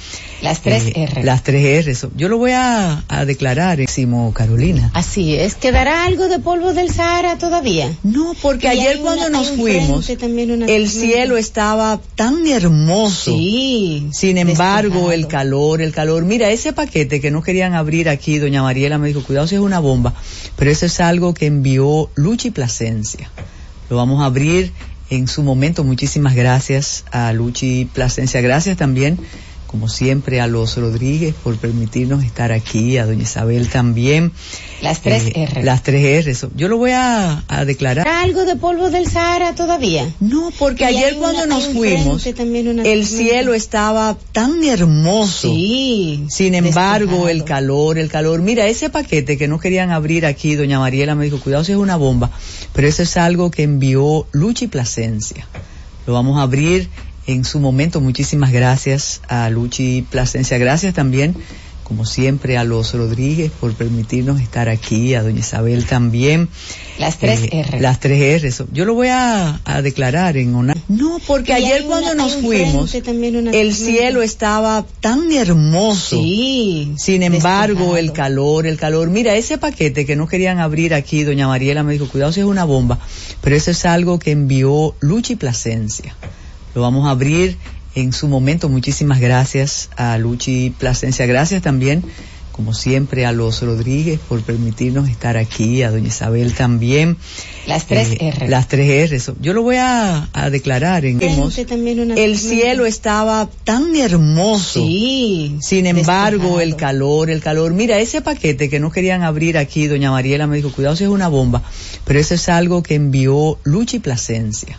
Speaker 25: Las tres R.
Speaker 24: Las tres R. Yo lo voy a, a declarar, Eximo Carolina.
Speaker 25: Así es. ¿Quedará algo de polvo del Sahara todavía?
Speaker 24: No, porque
Speaker 25: Y
Speaker 24: ayer cuando nos fuimos,
Speaker 25: una
Speaker 24: el cielo estaba tan hermoso.
Speaker 25: Sí.
Speaker 24: Sin embargo,
Speaker 25: despejado.
Speaker 24: el calor, el calor. Mira, ese paquete que no querían abrir aquí, doña Mariela me dijo, cuidado si es una bomba, pero eso es algo que envió Luchi Plasencia. Lo vamos a abrir en su momento. Muchísimas gracias a Luchi Plasencia. Gracias también, como siempre, a los Rodríguez por permitirnos estar aquí, a doña Isabel también.
Speaker 25: Las tres
Speaker 24: Eh,
Speaker 25: R.
Speaker 24: Las tres R. Yo lo voy a, a declarar.
Speaker 25: ¿Quedará algo de polvo del Sahara todavía?
Speaker 24: No, porque
Speaker 25: Y
Speaker 24: ayer cuando
Speaker 25: una-
Speaker 24: nos fuimos,
Speaker 25: frente también, una
Speaker 24: el cielo estaba tan hermoso.
Speaker 25: Sí.
Speaker 24: Sin embargo,
Speaker 25: despejado.
Speaker 24: el calor, el calor. Mira, ese paquete que no querían abrir aquí, doña Mariela me dijo, cuidado si es una bomba, pero eso es algo que envió Luchi Plasencia. Lo vamos a abrir en su momento. Muchísimas gracias a Luchi Plasencia. Gracias también, como siempre, a los Rodríguez por permitirnos estar aquí, a doña Isabel también.
Speaker 25: Las tres
Speaker 24: Eh,
Speaker 25: R.
Speaker 24: Las tres R. Yo lo voy a, a declarar en una... No, porque
Speaker 25: Y
Speaker 24: ayer cuando
Speaker 25: una-
Speaker 24: nos fuimos,
Speaker 25: frente
Speaker 24: el cielo estaba tan hermoso.
Speaker 25: Sí.
Speaker 24: Sin embargo,
Speaker 25: despejado.
Speaker 24: el calor, el calor. Mira, ese paquete que no querían abrir aquí, doña Mariela me dijo, cuidado si es una bomba, pero eso es algo que envió Luchi Plasencia. Lo vamos a abrir en su momento. Muchísimas gracias a Luchi Plasencia. Gracias también, como siempre, a los Rodríguez por permitirnos estar aquí, a doña Isabel también.
Speaker 25: Las tres
Speaker 24: Eh,
Speaker 25: R.
Speaker 24: Las tres R. Yo lo voy a, a declarar en... El cielo estaba tan hermoso.
Speaker 25: Sí.
Speaker 24: Sin embargo,
Speaker 25: despejado.
Speaker 24: el calor, el calor. Mira, ese paquete que no querían abrir aquí, doña Mariela me dijo, cuidado si es una bomba, pero eso es algo que envió Luchi Plasencia.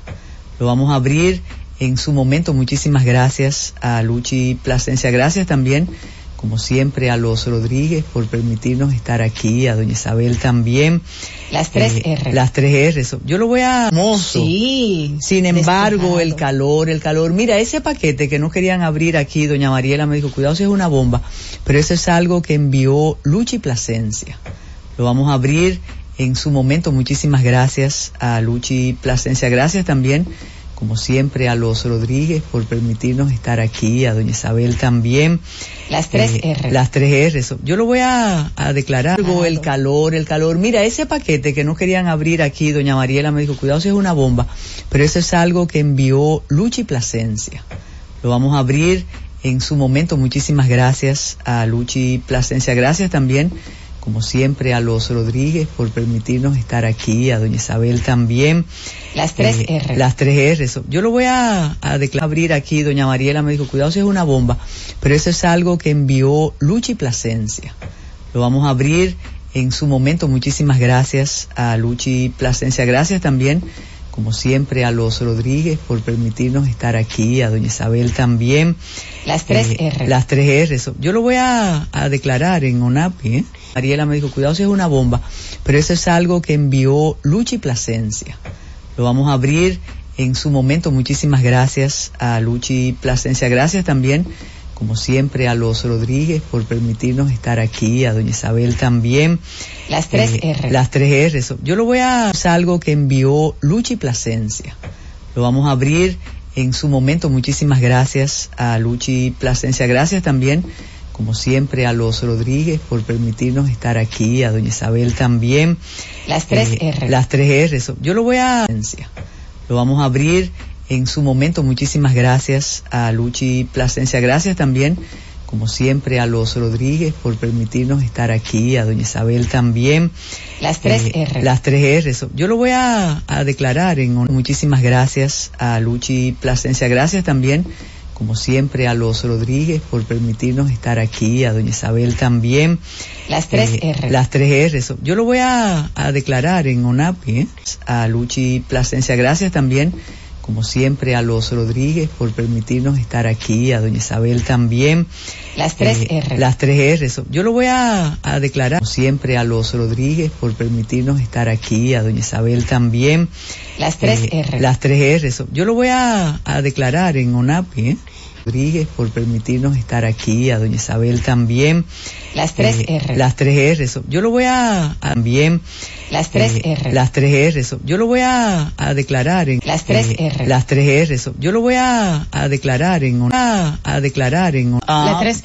Speaker 24: Lo vamos a abrir en su momento. Muchísimas gracias a Luchi Plasencia. Gracias también, como siempre, a los Rodríguez por permitirnos estar aquí, a doña Isabel también.
Speaker 25: Las tres
Speaker 24: Eh,
Speaker 25: R.
Speaker 24: Las tres R. Yo lo voy a... Hermoso.
Speaker 25: Sí.
Speaker 24: Sin embargo,
Speaker 25: despejado.
Speaker 24: el calor, el calor. Mira, ese paquete que no querían abrir aquí, doña Mariela me dijo, cuidado si es una bomba, pero eso es algo que envió Luchi Plasencia. Lo vamos a abrir en su momento. Muchísimas gracias a Luchi Plasencia. Gracias también, como siempre, a los Rodríguez por permitirnos estar aquí, a doña Isabel también.
Speaker 25: Las tres
Speaker 24: Eh,
Speaker 25: R.
Speaker 24: Las tres R. Yo lo voy a, a declarar. El calor, el calor. Mira, ese paquete que no querían abrir aquí, doña Mariela me dijo, cuidado si es una bomba, pero eso es algo que envió Luchi Plasencia. Lo vamos a abrir en su momento. Muchísimas gracias a Luchi Plasencia. Gracias también, como siempre, a los Rodríguez por permitirnos estar aquí, a doña Isabel también.
Speaker 25: Las tres
Speaker 24: Eh,
Speaker 25: R.
Speaker 24: Las tres R. Yo lo voy a, a declarar, abrir aquí, doña Mariela me dijo, cuidado si es una bomba, pero eso es algo que envió Luchi Plasencia. Lo vamos a abrir en su momento. Muchísimas gracias a Luchi Plasencia. Gracias también, como siempre, a los Rodríguez por permitirnos estar aquí, a doña Isabel también.
Speaker 25: Las tres
Speaker 24: Eh,
Speaker 25: R.
Speaker 24: Las tres R. Yo lo voy a, a declarar en ONAPI. ¿eh? Mariela me dijo, cuidado si es una bomba, pero eso es algo que envió Luchi Plasencia. Lo vamos a abrir en su momento. Muchísimas gracias a Luchi Plasencia. Gracias también, como siempre, a los Rodríguez por permitirnos estar aquí, a doña Isabel también.
Speaker 25: Las tres
Speaker 24: Eh,
Speaker 25: R.
Speaker 24: Las tres R. Yo lo voy a... Es algo que envió Luchi Plasencia. Lo vamos a abrir en su momento. Muchísimas gracias a Luchi Plasencia. Gracias también, como siempre, a los Rodríguez por permitirnos estar aquí, a doña Isabel también.
Speaker 25: Las tres
Speaker 24: Eh,
Speaker 25: R.
Speaker 24: Las tres R. Yo lo voy a... Lo vamos a abrir en su momento. Muchísimas gracias a Luchi Plasencia. Gracias también, como siempre, a los Rodríguez por permitirnos estar aquí, a doña Isabel también.
Speaker 25: Las tres
Speaker 24: Eh,
Speaker 25: R.
Speaker 24: Las tres R. Yo lo voy a, a declarar en honor. Muchísimas gracias a Luchi Plasencia. Gracias también, como siempre, a los Rodríguez por permitirnos estar aquí, a doña Isabel también.
Speaker 25: Las tres
Speaker 24: Eh,
Speaker 25: R.
Speaker 24: Las tres R. Yo lo voy a, a declarar en ONAPI. ¿eh? A Luchi Plasencia. Gracias también, como siempre, a los Rodríguez por permitirnos estar aquí, a doña Isabel también.
Speaker 25: Las tres
Speaker 24: Eh,
Speaker 25: R.
Speaker 24: Las tres R. Yo lo voy a, a declarar, como siempre, a los Rodríguez por permitirnos estar aquí, a doña Isabel también.
Speaker 2: Las tres R.
Speaker 24: Las tres R. Yo lo voy a, a declarar en ONAPI, ¿eh? Rodríguez por permitirnos estar aquí, a doña Isabel también.
Speaker 2: Las tres
Speaker 24: Eh,
Speaker 2: R.
Speaker 24: Las tres R. Yo lo voy a, también.
Speaker 2: Las tres
Speaker 24: eh,
Speaker 2: R.
Speaker 24: Las tres R. Yo lo voy a, a declarar en
Speaker 2: Las tres
Speaker 24: eh,
Speaker 2: R.
Speaker 24: Las tres R. Yo lo voy a, a declarar en. A, a declarar en
Speaker 2: Las tres